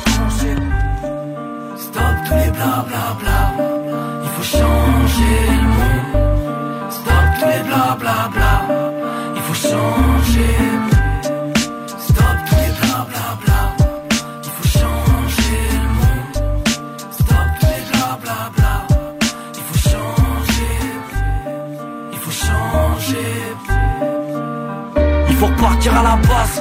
Stop tous les blablabla Il faut changer le monde. Stop tous les blablabla Il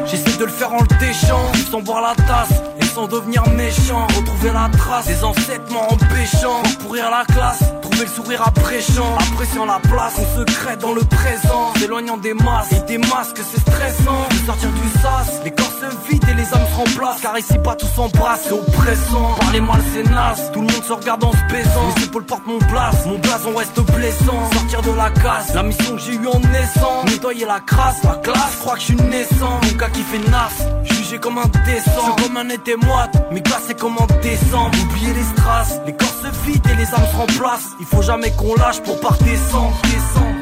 j'essaie de le faire en le déchant Sans boire la tasse sans devenir méchant Retrouver la trace des ancêtres en péchant Pourrir la classe, trouver le sourire appréciant Appréciant la place, on se crée dans le présent S'éloignant des masses et des masques, c'est stressant De sortir du sas, les corps se vident et les âmes se remplacent Car ici pas tous s'embrassent, c'est oppressant Parler mal c'est naze, tout le monde se regarde en se baisant Mes épaules portent mon place, mon blason reste blessant Sortir de la casse, la mission que j'ai eue en naissant Nettoyer la crasse, la classe, crois que je suis naissant Mon gars qui fait nasse, jugé comme un décent comme un été moite, mais glacé comme en décembre. Oubliez les strass, les corps se vident et les âmes se remplacent. Il faut jamais qu'on lâche pour partir, descendre, descendre.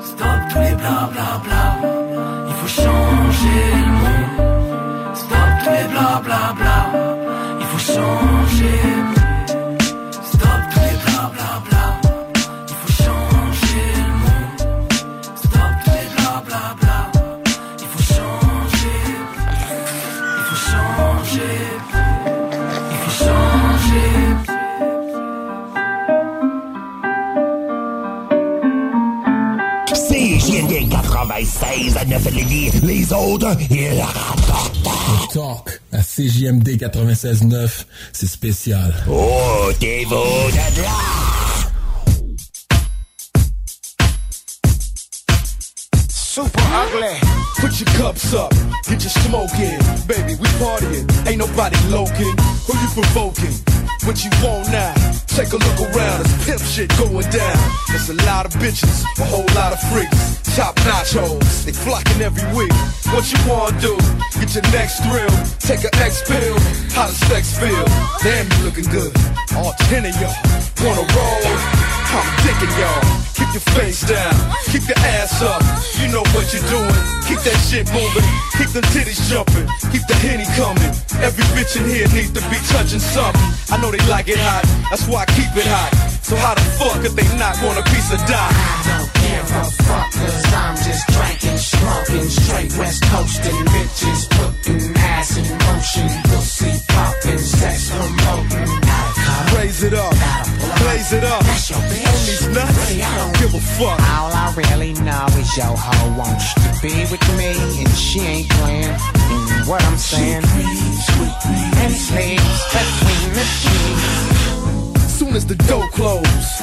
Stop tous les blablabla, bla bla. il faut changer le monde. Stop tous les blablabla, bla il faut changer. À 9 Les autres, ils rapportent. Talk à CJMD 96.9, c'est spécial. Oh, t'es beau de là! Super ugly. Put your cups up, get your smoke in. Baby, we partying. Ain't nobody loking. Who you provoking? What you want now? Take a look around, it's pimp shit going down. There's a lot of bitches, a whole lot of freaks. Top notch hoes, they flocking every week. What you wanna do? Get your next thrill. Take a X pill. How does sex feel? Damn, you looking good. All ten of y'all wanna roll. I'm dicking y'all. Keep your face down, keep your ass up. You know what you're doing. Keep that shit moving, keep them titties jumping, keep the henny coming. Every bitch in here needs to be touching something. I know they like it hot, that's why I keep it hot. So how the fuck if they not want a piece of dot? I don't give a fuck, cause I'm just drinking, smoking, straight west coasting, bitches putting ass in motion, pussy popping, sex promoting. Raise it up, blaze it up. On these nuts, I don't give a fuck. All I really know is your hoe wants to be with me, and she ain't playing. And what I'm saying, and sleeps between the sheets. Soon as the door close,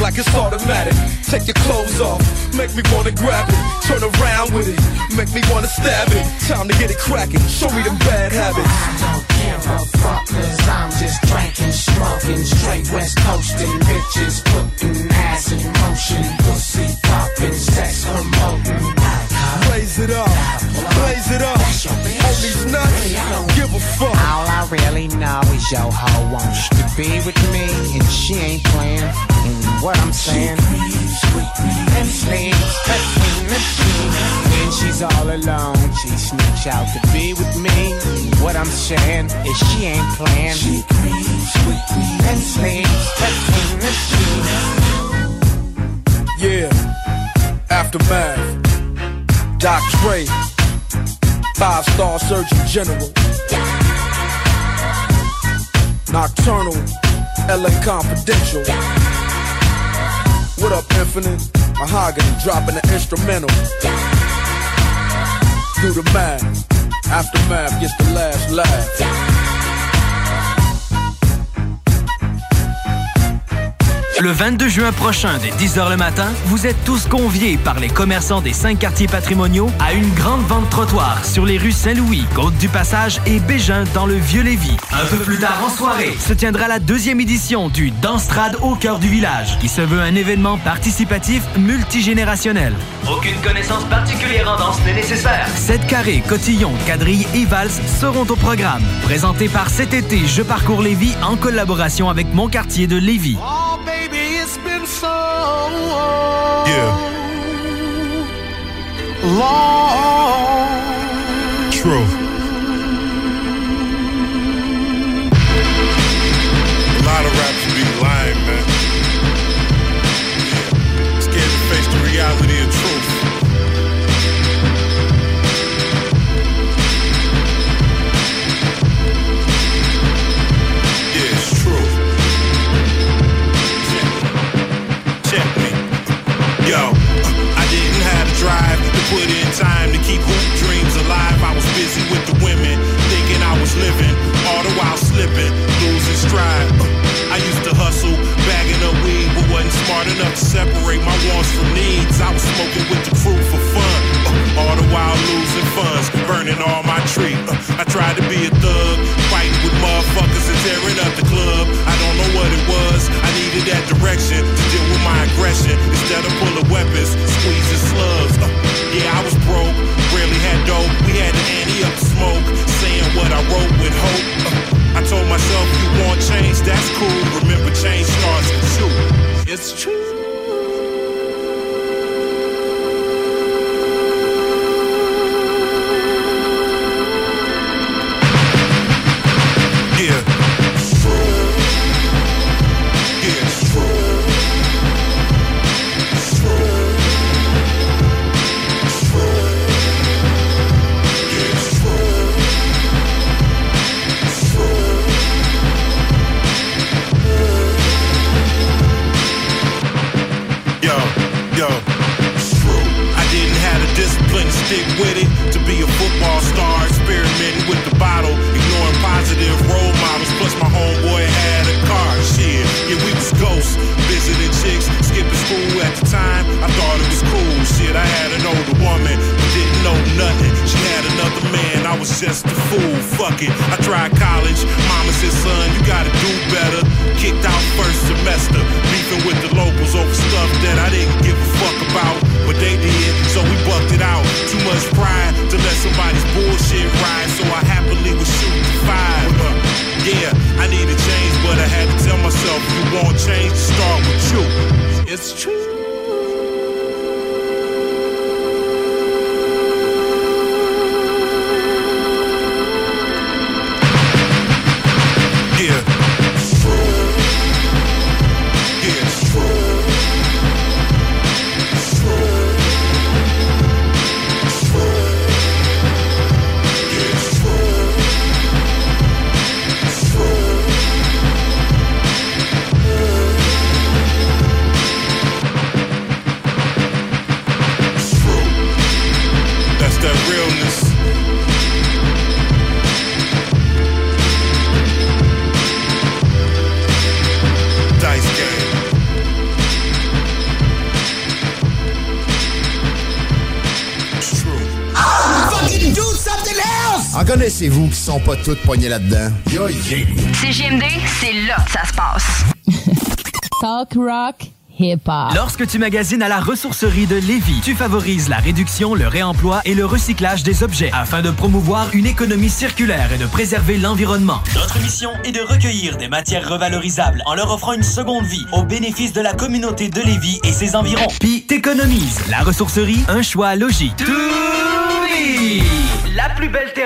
like it's automatic. Take your clothes off, make me wanna grab it. Turn around with it, make me wanna stab it. Time to get it cracking, show me them bad habits. I don't give a fuck, cause I'm just drinking, smoking, straight west coasting, bitches putting ass in motion, pussy popping, sex promoting. Blaze it up, blaze it up. On these nuts, I don't give a fuck. All I really know is your hoe wants to be with me, and she ain't playing. And what I'm saying, and sleeps between the sheets. When she's all alone, she sneaks out to be with me. What I'm saying is she ain't playing. She creeps with me, and sleeps between the sheets. Yeah, aftermath. Doc Dre, five star surgeon general. Nocturnal, LA Confidential. What up, Infinite? Mahogany dropping the instrumental. Do the math. Aftermath gets the last laugh. Le 22 juin prochain, dès 10h le matin, vous êtes tous conviés par les commerçants des cinq quartiers patrimoniaux à une grande vente trottoir sur les rues Saint-Louis, Côte-du-Passage et Bégin dans le Vieux-Lévis. Un peu plus tard en soirée, se tiendra la deuxième édition du Danstrad au cœur du village, qui se veut un événement participatif multigénérationnel. Aucune connaissance particulière en danse n'est nécessaire. 7 carrés, cotillons, quadrilles et valses seront au programme. Présenté par cet été Je parcours Lévis en collaboration avec mon quartier de Lévis. Oh, so Yeah. long. True. Pas poignées là-dedans? Yo, yeah. CGMD, c'est là que ça se passe. Talk rock hip-hop. Lorsque tu magasines à la ressourcerie de Lévis, tu favorises la réduction, le réemploi et le recyclage des objets afin de promouvoir une économie circulaire et de préserver l'environnement. Notre mission est de recueillir des matières revalorisables en leur offrant une seconde vie au bénéfice de la communauté de Lévis et ses environs. Puis t'économises. La ressourcerie, un choix logique.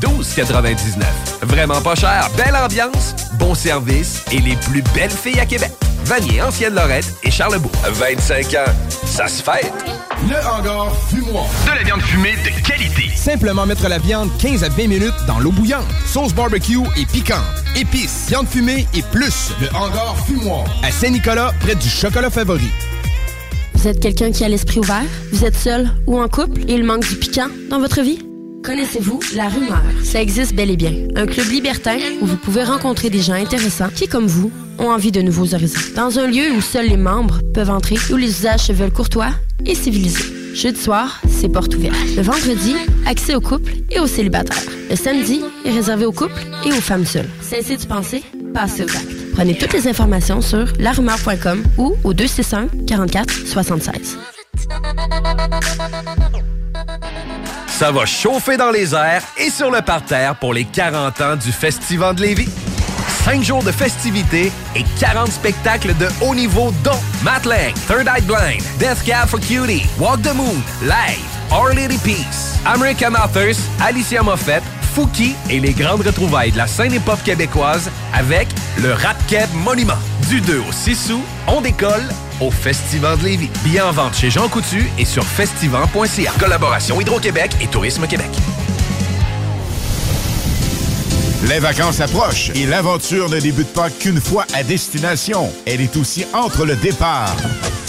12,99. Vraiment pas cher, belle ambiance, bon service et les plus belles filles à Québec. Vanier, Ancienne Lorette et Charlebourg. 25 ans, ça se fait. Le hangar fumoir. De la viande fumée de qualité. Simplement mettre la viande 15 à 20 minutes dans l'eau bouillante. Sauce barbecue et piquante. Épices, viande fumée et plus. Le hangar fumoir. À Saint-Nicolas, près du chocolat favori. Vous êtes quelqu'un qui a l'esprit ouvert? Vous êtes seul ou en couple? Et il manque du piquant dans votre vie? Connaissez-vous La Rumeur? Ça existe bel et bien. Un club libertin où vous pouvez rencontrer des gens intéressants qui, comme vous, ont envie de nouveaux horizons. Dans un lieu où seuls les membres peuvent entrer, où les usages se veulent courtois et civilisés. Jeudi soir, c'est porte ouverte. Le vendredi, accès aux couples et aux célibataires. Le samedi est réservé aux couples et aux femmes seules. Cessez de penser, passez aux actes. Prenez toutes les informations sur larumeur.com ou au 261 44 76. Ça va chauffer dans les airs et sur le parterre pour les 40 ans du Festival de Lévis. 5 jours de festivités et 40 spectacles de haut niveau dont Matt Third Eye Blind, Death Cab for Cutie, Walk the Moon, Live, Our Lady Peace, American Authors, Alicia Moffett, Fouki et les grandes retrouvailles de la scène hip-hop québécoise avec le Rap Keb Monument. Du 2 au 6 août, on décolle au Festival de Lévis. Billets en vente chez Jean Coutu et sur festival.ca. Collaboration Hydro-Québec et Tourisme Québec. Les vacances approchent et l'aventure ne débute pas qu'une fois à destination. Elle est aussi entre le départ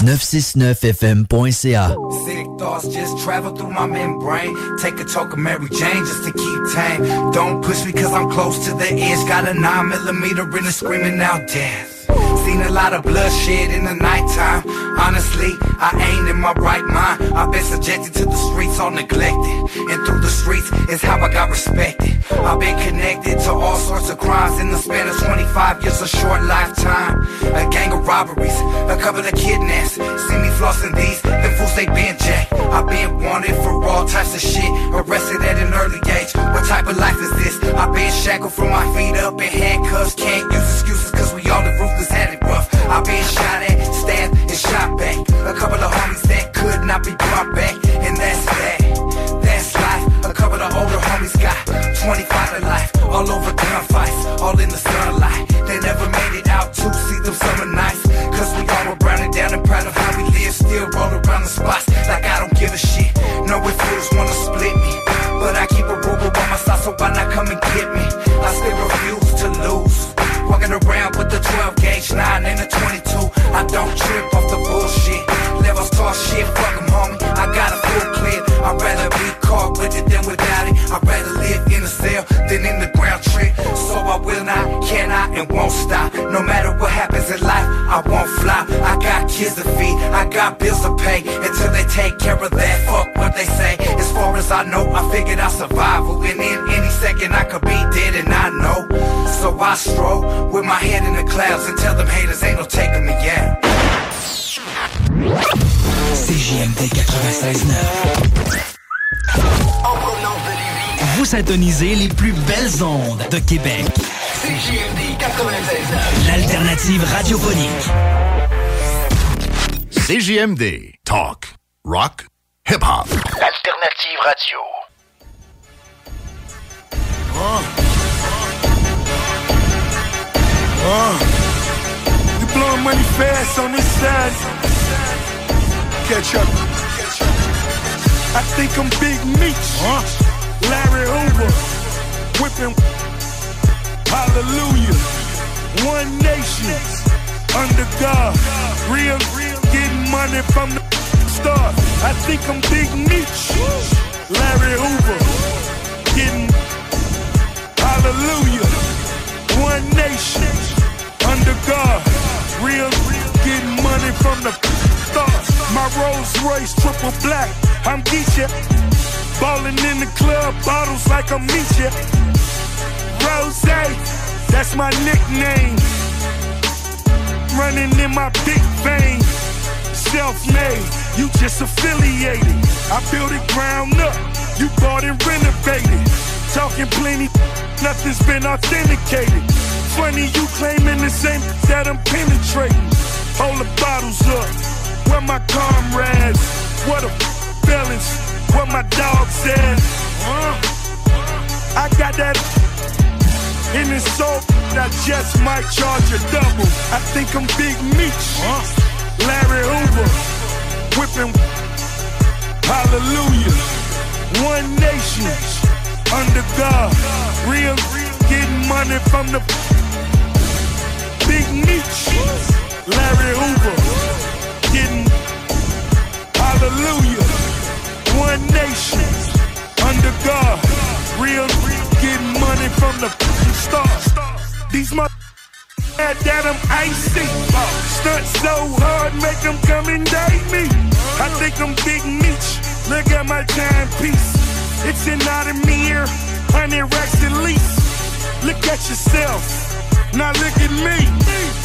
969fm.ca. Sick thoughts just travel through my membrane. Take a toke of Mary Jane just to keep tame. Don't push me cause I'm close to the edge. Got a 9 millimeter in the screaming out death. Seen a lot of bloodshed in the nighttime. Honestly, I ain't in my right mind. I've been subjected to the streets, all neglected. And through the streets is how I got respected. I've been connected to all sorts of crimes in the span of 25 years, a short lifetime. A gang of robberies, a couple of kidnaps. See me flossing these, the fools they been jacked. I've been wanted for all types of shit. Arrested at an early age. What type of life is this? I've been shackled from my feet up in handcuffs. Can't use excuses cause we all the ruthless had it rough. I've been shot at, stabbed, and shot back. A couple of homies that could not be brought back. And that's that. That's life. A couple of older homies got 25 to life. All over gunfights, all in the sunlight. They never made it out to see them summer nights. Cause we all were browning down and proud of how we live. Still roll around the spots like I don't give a shit. No, if fools wanna split me. But I keep a ruler on my side, so why not come and get me? I still refuse to lose. Walking around with the 12 gauge 9 and the 22. I don't trip off the bullshit. Levels talk shit, fuck homie. I got a full clip. I'd rather be caught with it than without it. I'd rather live in a cell than in the ground trick. So I will not, cannot, and won't stop. No matter what happens in life, I won't fly. I got kids to feed, I got bills to pay. Until they take care of that, fuck what they say. As far as I know, I figured out survival. And in any second, I could be dead, and I know. So I stroll with my head in the clouds and tell them haters ain't no taking me out. CJMD 96.9. Vous syntonisez les plus belles ondes de Québec. CJMD 96.9. L'alternative radiophonique. CJMD. Talk. Rock. Hip-hop. L'alternative radio. Uh, you blowing money fast on this side. Catch up. I think I'm Big Meech. Larry Hoover. Whipping. Hallelujah. One nation. Under God. Real, real. Getting money from the start. I think I'm Big Meech. Larry Hoover. Getting. Hallelujah. One nation, under God, real, getting money from the start. My Rolls Royce triple black, I'm Geechee. Ballin' in the club, bottles like I'm Meechee. Rose, that's my nickname. Running in my big vein, self-made, you just affiliated. I built it ground up, you bought and renovated. Talking plenty, nothing's been authenticated. Funny you claiming the same that I'm penetrating. Hold the bottles up, where my comrades? What a balance, what my dog. Uh, I got that in his soul, I just might charge a double. I think I'm Big Meech, Larry Hoover, whipping. Hallelujah, one nation under God, real, getting money from the Big Meech, Larry Hoover, hallelujah, one nation under God. Real, getting money from the start. These mother that I'm icy. Stunt so hard, make them come and date me. I think I'm Big Meech. Look at my timepiece. It's an Audemir, hundred racks at least. Look at yourself. Now look at me.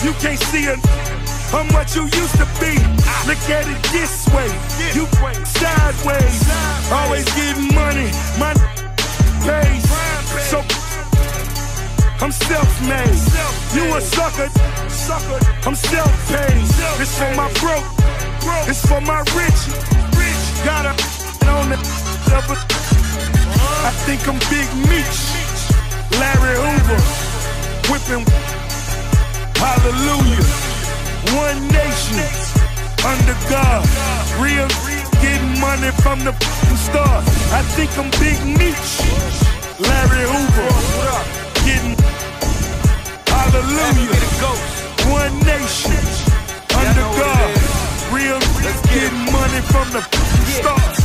You can't see it. I'm what you used to be. Look at it this way. You sideways. Always getting money. My pays. So I'm self-made. You a sucker. I'm self-paid. It's for my broke. It's for my rich. Got a on the I think I'm Big Meech. Larry Hoover. Whipping. Hallelujah. One nation. Under God. Real. Getting money from the fucking start. I think I'm Big Meech. Larry Hoover. Getting. Hallelujah. One nation. Under God. Real. Getting money from the start.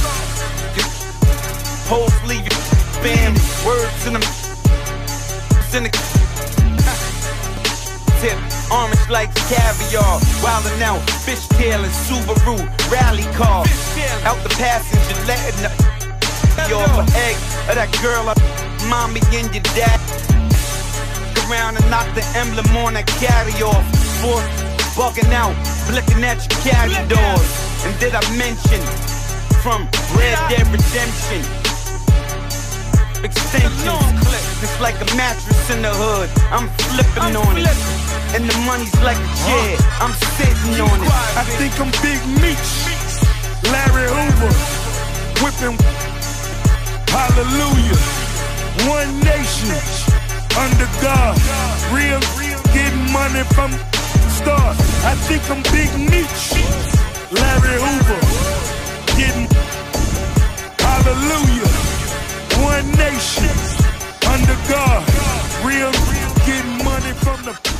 Hoes leave your family. Words in them. In the tip. Orange like caviar. Wildin' out. Fishtail and Subaru. Rally car. Out the passenger. Letting the. An egg of that girl. I, mommy and your dad. Around and knock the emblem on that carry off. Fourth, bugging out, looking at your carry doors. And did I mention from Red Dead Redemption? Extensions, it's like a mattress in the hood. I'm flipping on it. And the money's like a chair. I'm sitting on it. I think I'm Big Meech. Larry Hoover. Whipping. Hallelujah. One nation. Under God. Real. Getting money from start. I think I'm Big Meech. Larry Hoover. Getting. Hallelujah. One nation. Under God. Real. Getting money from the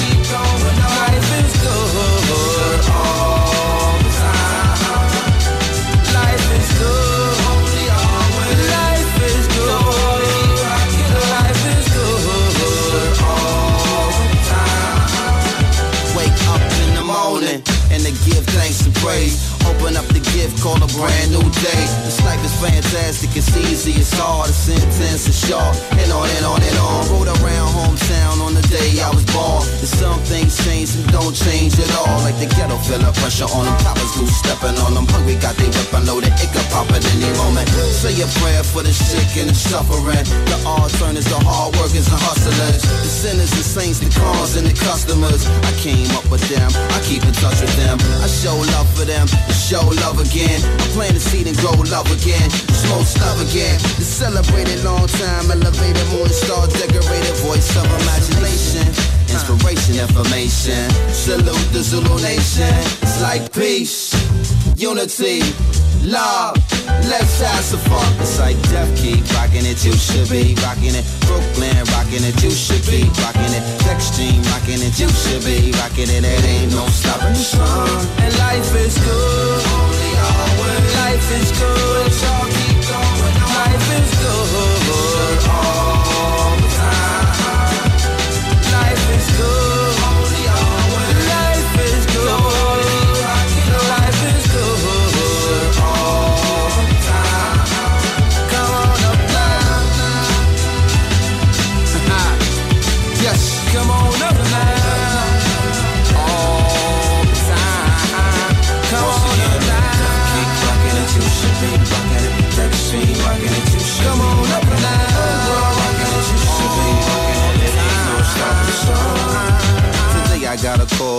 ways. Open up gift, call a brand new day. This life is fantastic, it's easy, it's hard, it's intense, it's short, and on and on and on. Rode around hometown on the day I was born. And some things change, some don't change at all. Like the ghetto feel the pressure on them, poppers loose stepping on them. Hungry got they know that it could pop at any moment. Say a prayer for the sick and the suffering. The alternatives, the hard workers and hustlers. The sinners, the saints, the cons and the customers. I came up with them, I keep in touch with them. I show love for them, show love again. I plant the seed and grow love again. Smoke stuff again. The celebrated long time, elevated morning star, decorated voice of imagination. Inspiration, information. Salute the Zulu nation. It's like peace, unity, love. Let's have some fun. It's like Def Key, rocking it, you should be rocking it. Brooklyn, rocking it, you should be rocking it. Extreme, rocking it, you should be rocking it. It ain't no stopping the sun. And life is good. Life is good. Life is good.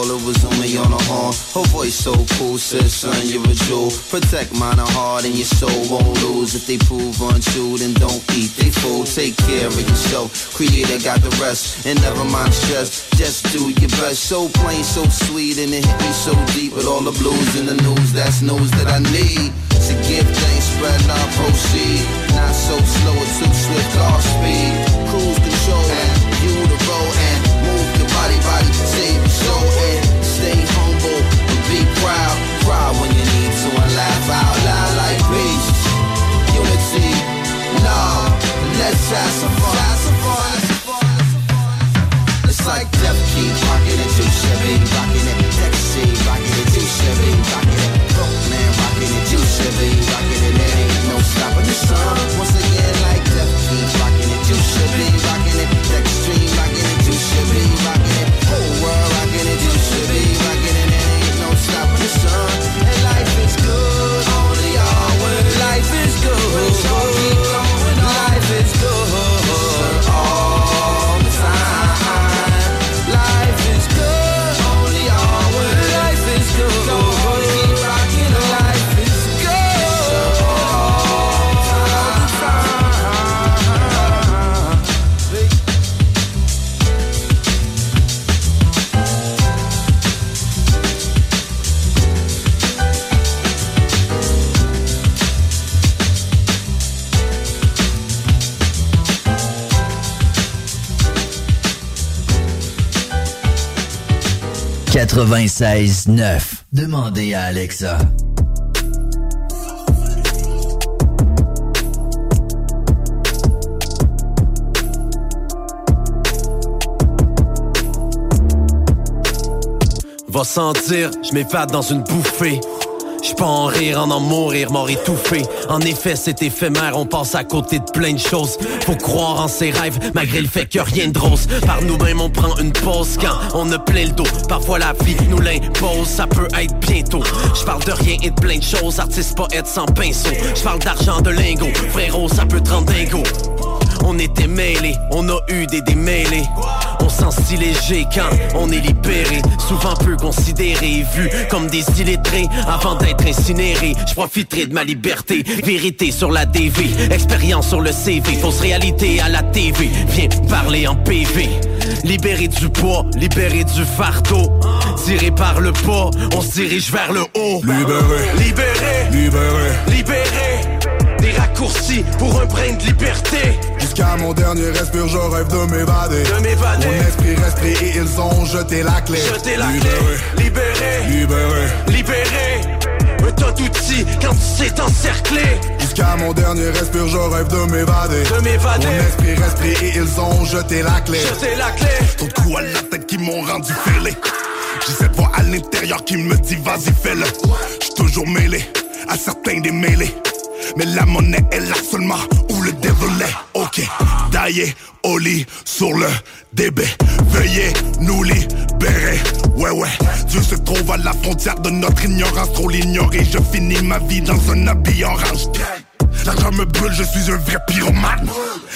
Call, it was only on the horn. Her voice so cool, said, son, you're a jewel. Protect mine and heart and your soul won't lose. If they prove untrue, then don't eat they fool. Take care of yourself. Creator got the rest, and never mind stress. Just do your best. So plain, so sweet, and it hit me so deep with all the blues in the news. That's news that I need. To give thanks, spread not proceed. Not so slow or too swift, car speed. Cruise control and you the road and move your body, body, out loud like peace, unity, love. Let's have some fun. It's like Def keep rocking it, too Chevy, rocking it, Dexy, rocking it, too Chevy, rocking it, Brooklyn, rocking it, too Chevy, rocking it, there ain't no stopping the sun. Once again, like Def keep rocking it, too Chevy, rocking it, Dextreme, rocking it, too Chevy, rocking it, whole world rocking it, too Chevy, rocking it, there ain't no stopping the sun. Go. 96.9. Demandez à Alexa. Va sentir, je m'évade dans une bouffée. Je pas en rire, en en mourir, mort étouffé. En effet, c'est éphémère, on passe à côté de plein de choses. Faut croire en ses rêves, malgré le fait que rien de rose. Par nous-mêmes, on prend une pause quand on a plein le dos. Parfois, la vie nous l'impose, ça peut être bientôt. Je parle de rien et de plein de choses, artiste, poète sans pinceau. Je parle d'argent, de lingots, frérot, ça peut te rendre dingo. On était mêlés, on a eu des démêlés. On sent si léger quand on est libéré. Souvent peu considéré, vu comme des illettrés. Avant d'être incinéré, je profiterai de ma liberté. Vérité sur la DV, expérience sur le CV. Fausse réalité à la TV, viens parler en PV. Libéré du poids, libéré du fardeau. Tiré par le pas, on se dirige vers le haut. Libéré, libéré, libéré, libéré. Des raccourcis pour un brin de liberté. Jusqu'à mon dernier respire, je rêve de m'évader. De m'évader. Mon esprit respire et ils ont jeté la clé. Jeter la libéré, clé, libéré, libéré, libéré. Tas d'outils quand c'est encerclé. Jusqu'à mon dernier respire, je rêve de m'évader. De m'évader. Mon esprit respire et ils ont jeté la clé. Jeter la clé. Trop de coups à la tête qui m'ont rendu fêlé. J'ai cette voix à l'intérieur qui me dit vas-y fais-le. J'suis toujours mêlé à certains des mêlés. Mais la monnaie est là seulement le désolé. Ok, taillé au lit sur le DB. Veuillez nous libérer. Ouais, ouais. Dieu se trouve à la frontière de notre ignorance. Trop l'ignorer. Je finis ma vie dans un habit orange. L'argent me brûle, je suis un vrai pyromane.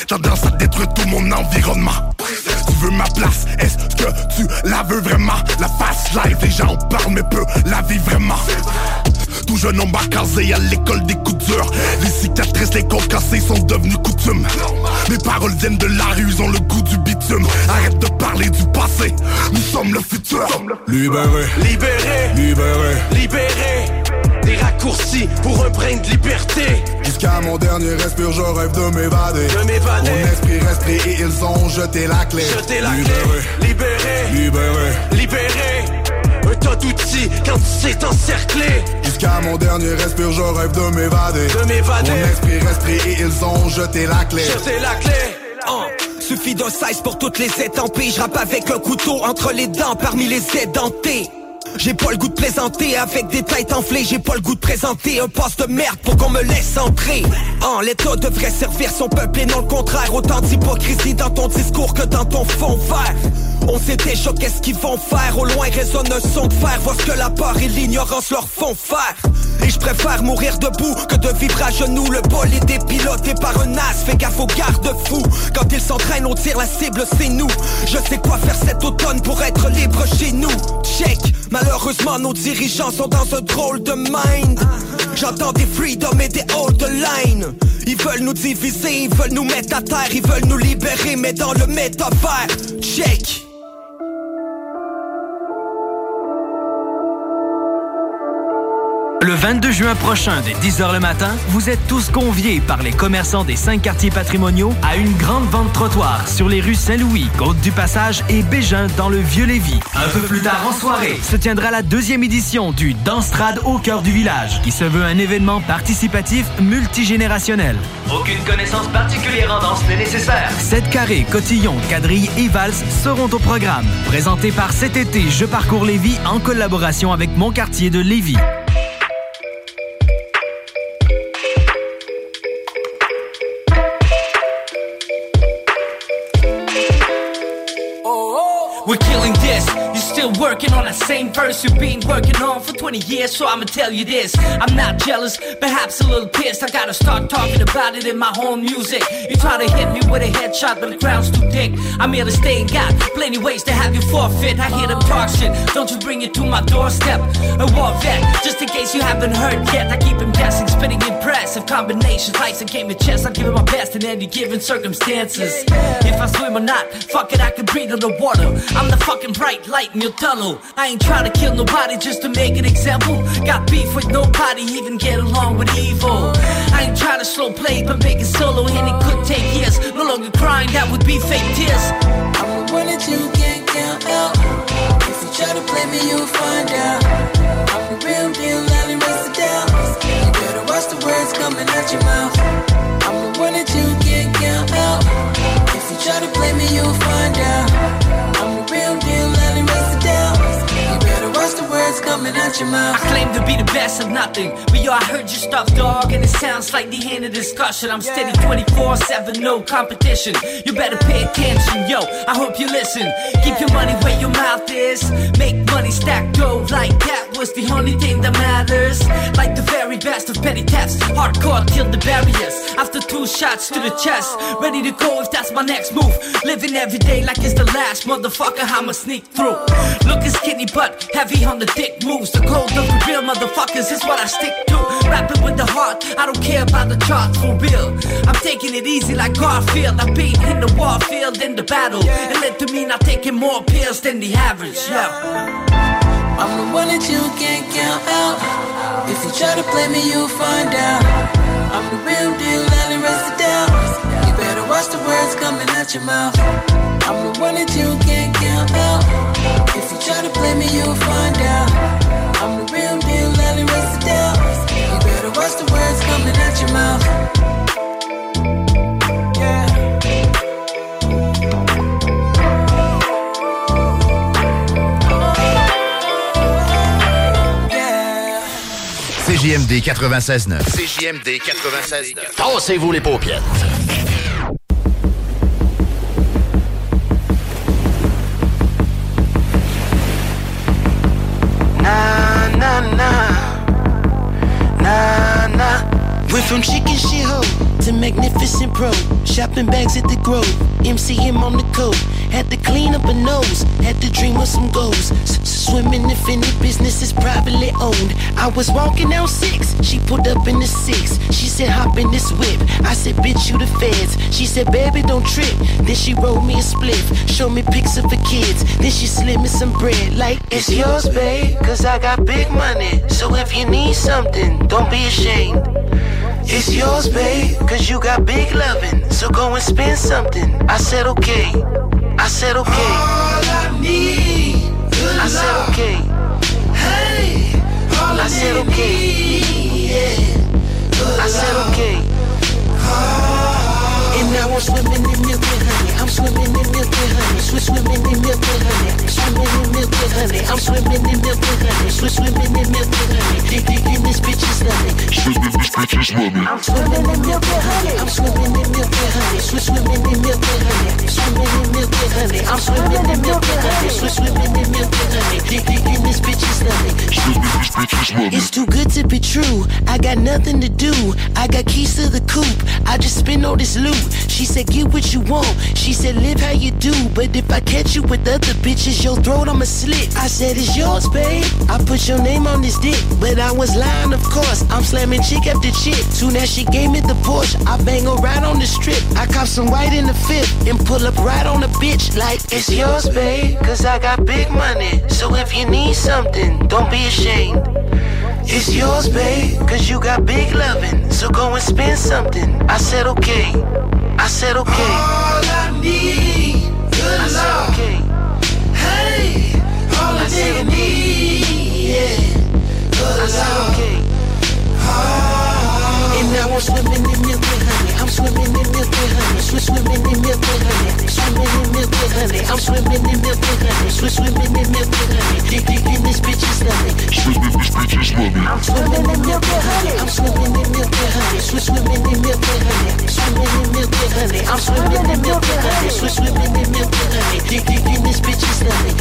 Tendance à détruire tout mon environnement. Tu veux ma place, est-ce que tu la veux vraiment? La face live, les gens en parlent mais peu la vie vraiment. Tout jeune homme casé à l'école des coups durs Les cicatrices, les côtes cassées sont devenues coutumes. Mes paroles viennent de la rue, ils ont le goût du bitume. Arrête de parler du passé, nous sommes le futur. Libéré, libéré, libéré, libéré. Des raccourcis pour un brin de liberté. Jusqu'à mon dernier respire, je rêve de m'évader. De m'évader. Mon esprit respire et ils ont jeté la clé. Jeter la Libéré, clé, libéré, libéré. Libéré. Un tas d'outils quand c'est encerclé. Jusqu'à mon dernier respire, je rêve de m'évader De m'évader. Mon esprit et ils ont jeté la clé Jeter la clé. Oh, suffit d'un size pour toutes les étampées. Je rappe avec un couteau entre les dents parmi les édentés. J'ai pas le goût de plaisanter avec des têtes enflées J'ai pas le goût de présenter un poste de merde pour qu'on me laisse entrer En l'état devrait servir son peuple et non le contraire Autant d'hypocrisie dans ton discours que dans ton fond vert On sait déjà qu'est-ce qu'ils vont faire. Au loin résonne un son de fer. Vois ce que la peur et l'ignorance leur font faire. Et je préfère mourir debout que de vivre à genoux. Le bolide est piloté par un as. Fais gaffe aux garde-fous. Quand ils s'entraînent, on tire la cible, c'est nous. Je sais quoi faire cet automne pour être libre chez nous. Check. Malheureusement, nos dirigeants sont dans un drôle de mind. J'entends des freedom et des the line. Ils veulent nous diviser, ils veulent nous mettre à terre, ils veulent nous libérer, mais dans le métavers. Check. Le 22 juin prochain, dès 10h le matin, vous êtes tous conviés par les commerçants des cinq quartiers patrimoniaux à une grande vente trottoir sur les rues Saint-Louis, Côte-du-Passage et Bégin dans le Vieux-Lévis. Un peu plus tard en soirée, se tiendra la deuxième édition du Danstrad au cœur du village, qui se veut un événement participatif multigénérationnel. Aucune connaissance particulière en danse n'est nécessaire. Sept carrés, cotillons, quadrilles et valses seront au programme. Présenté par cet été Je parcours Lévis en collaboration avec mon quartier de Lévis. working same verse you've been working on for 20 years, so I'ma tell you this. I'm not jealous, perhaps a little pissed. I gotta start talking about it in my own music. You try to hit me with a headshot, but the ground's too thick. I'm here to stay and got plenty ways to have you forfeit. I hear them talk shit, don't you bring it to my doorstep. A war vet, just in case you haven't heard yet. I keep him guessing, spitting impressive combinations. Life's a game of chess, I give it my best in any given circumstances. If I swim or not, fuck it, I can breathe underwater. I'm the fucking bright light in your tunnel. I ain't trying to kill nobody just to make an example. Got beef with nobody, even get along with evil. I ain't trying to slow play, but make it solo, and it could take years. No longer crying, that would be fake tears. One that you your. I claim to be the best of nothing. But yo, I heard your stuff, dog, and it sounds like the end of discussion. I'm steady 24 7, no competition. You better pay attention, yo. I hope you listen. Keep your money where your mouth is. Make money stack dough like that was the only thing that matters. Like the very best of petty thefts. Hardcore killed the barriers. After two shots to the chest. Ready to go if that's my next move. Living every day like it's the last motherfucker. I'ma sneak through. Looking skinny but heavy on the dick moves. The of the real motherfuckers is what I stick to. Rapping with the heart, I don't care about the charts for real. I'm taking it easy like Garfield. I've been in the war field in the battle. It led to me not taking more pills than the average, yeah. I'm the one that you can't count out. If you try to play me, you'll find out. I'm the real deal, I'll erase it down. You better watch the words coming out your mouth. I'm the one that you can't count out. If you try to play me, you'll find out. I'm the real deal, I'll erase it down. You better watch the words coming out your mouth. CJMD 96.9. CJMD 96.9. Tassez-vous les paupières. Went from chicken shit hoe to magnificent pro. Shopping bags at the Grove. MCM on the coat. Had to clean up a nose. Had to dream of some goals. Swimming if any business is privately owned. I was walking down six. She pulled up in the six. She said, hop in this whip. I said, bitch, you the feds. She said, baby, don't trip. Then she rolled me a spliff. Showed me pics of her kids. Then she slid me some bread. Like, it's yours, babe. Cause I got big money. So if you need something, don't be ashamed. It's yours, babe, cause you got big loving. So go and spend something. I said, okay. I said, okay. All I need, I said, okay. Hey, all I said, okay. I said, okay. I'm swimming in milk and honey. I'm swimming in milk and honey. Swiss swimming in milk and honey. Swimming in milk and honey. I'm swimming in milk and honey. Swiss swimming in milk and honey. Dig dig in this bitch's stomach. I'm swimming in milk and honey. I'm swimming in milk and honey. Swiss swimming in milk and honey. Swimming in milk and honey. I'm swimming in milk and honey. Swiss swimming in milk and honey. Dick dick in this bitch's stomach. It's too good to be true. I got nothing to do. I got keys to the coupe. I just spend all this loot. She said, get what you want. She said, live how you do. But if I catch you with other bitches, your throat I'ma slit. I said, it's yours, babe. I put your name on this dick. But I was lying, of course. I'm slamming chick after chick. Soon as she gave me the Porsche, I bang her right on the strip. I cop some white in the fifth and pull up right on the bitch like it's yours, babe. Cause I got big money. So if you need something, don't be ashamed. It's yours, babe, cause you got big loving. So go and spend something. I said okay. I said okay. All I need, good I said okay. Hey, all I, I need, yeah. Good I said okay. And now I'm swimming in milk and honey. I'm swimming in milk and honey. Swimming in milk and honey. Swimming in milk and honey. I'm swimming in milk and honey. Swiss swimming in milk and honey. Dick dick in this bitch's stomach. I'm swimming in milk and honey. I'm swimming in milk and honey. Swiss swimming in milk and honey. Swimming in milk and honey. I'm swimming in milk and honey. Swiss swimming in milk and honey. Dick dick in this bitch's stomach.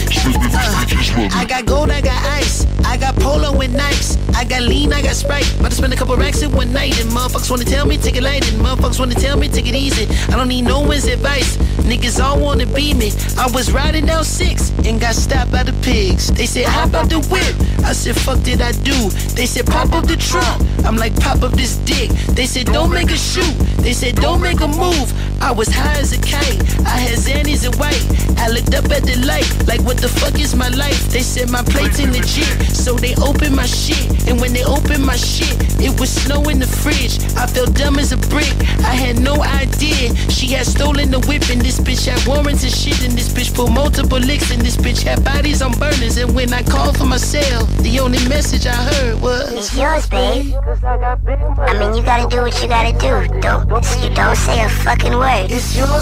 Uh, I got gold, I got ice. I got polo and Nikes. I got lean, I got Sprite. About to spend a couple racks in one night. And motherfuckers wanna tell me, take it light. And motherfuckers wanna tell me, take it easy. I don't need no one's advice. Niggas all wanna be me. I was riding down six and got stopped by the pigs. They said, how about the whip? I said, fuck did I do? They said, pop up the trunk. I'm like, pop up this dick. They said, don't make a shoot. They said, don't make a move. I was high as a kite. I had Xannies and white. I looked up at the light, like, what the fuck is my life? They said, my plate's in the legit. So they opened my shit. And when they opened my shit, it was snow in the fridge. I felt dumb as a brick. I had no idea. She had stolen the whip, and this bitch had warrants and shit. And this bitch put multiple licks, and this bitch had bodies on burners. And when I called for my cell, the only message I heard was It's yours, babe. I mean, you gotta do what you gotta do. Don't you don't say a fucking word.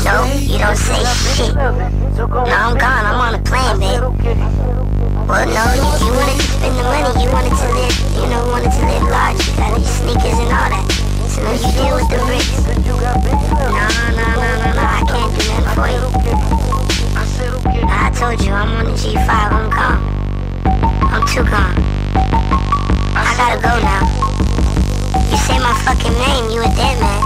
No, you don't say shit. No, I'm gone. I'm on a plane, babe. Well, no, you, you wanted to spend the money. You wanted to live, you know, wanted to live large. You got these sneakers and all that. So no, you deal with the bricks. No, no, no, no, no. I can't do nothing for you. I told you, I'm on the G5. I'm gone. I'm too gone. I gotta go now. You say my fucking name, you a dead man.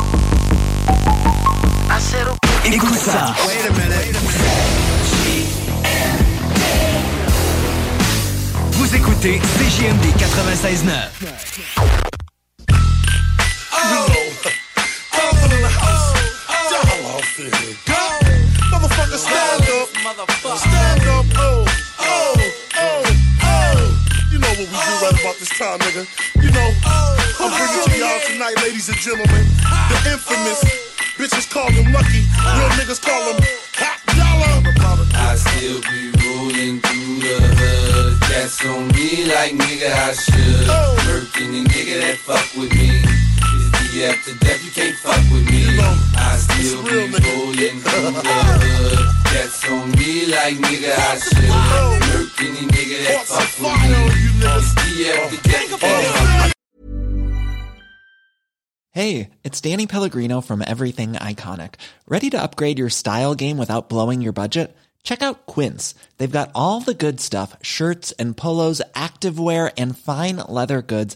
I said okay. Écoute ça. Wait a minute. Vous écoutez CJMD 96.9. Motherfucker, stand up. About this time, nigga. You know, I'm bringing to y'all tonight, ladies and gentlemen, the infamous bitches call him lucky, real niggas call him hot dollar. I still be rolling through the hood. That's on me like nigga I should. Work any nigga that fuck with me. It's after death, you can't fuck with me. I still be rolling through the hood. That's on me like nigga I should. Work any nigga that fuck with me. It's after death, you can't fuck with me. Hey, it's Danny Pellegrino from Everything Iconic. Ready to upgrade your style game without blowing your budget? Check out Quince. They've got all the good stuff shirts and polos, activewear, and fine leather goods,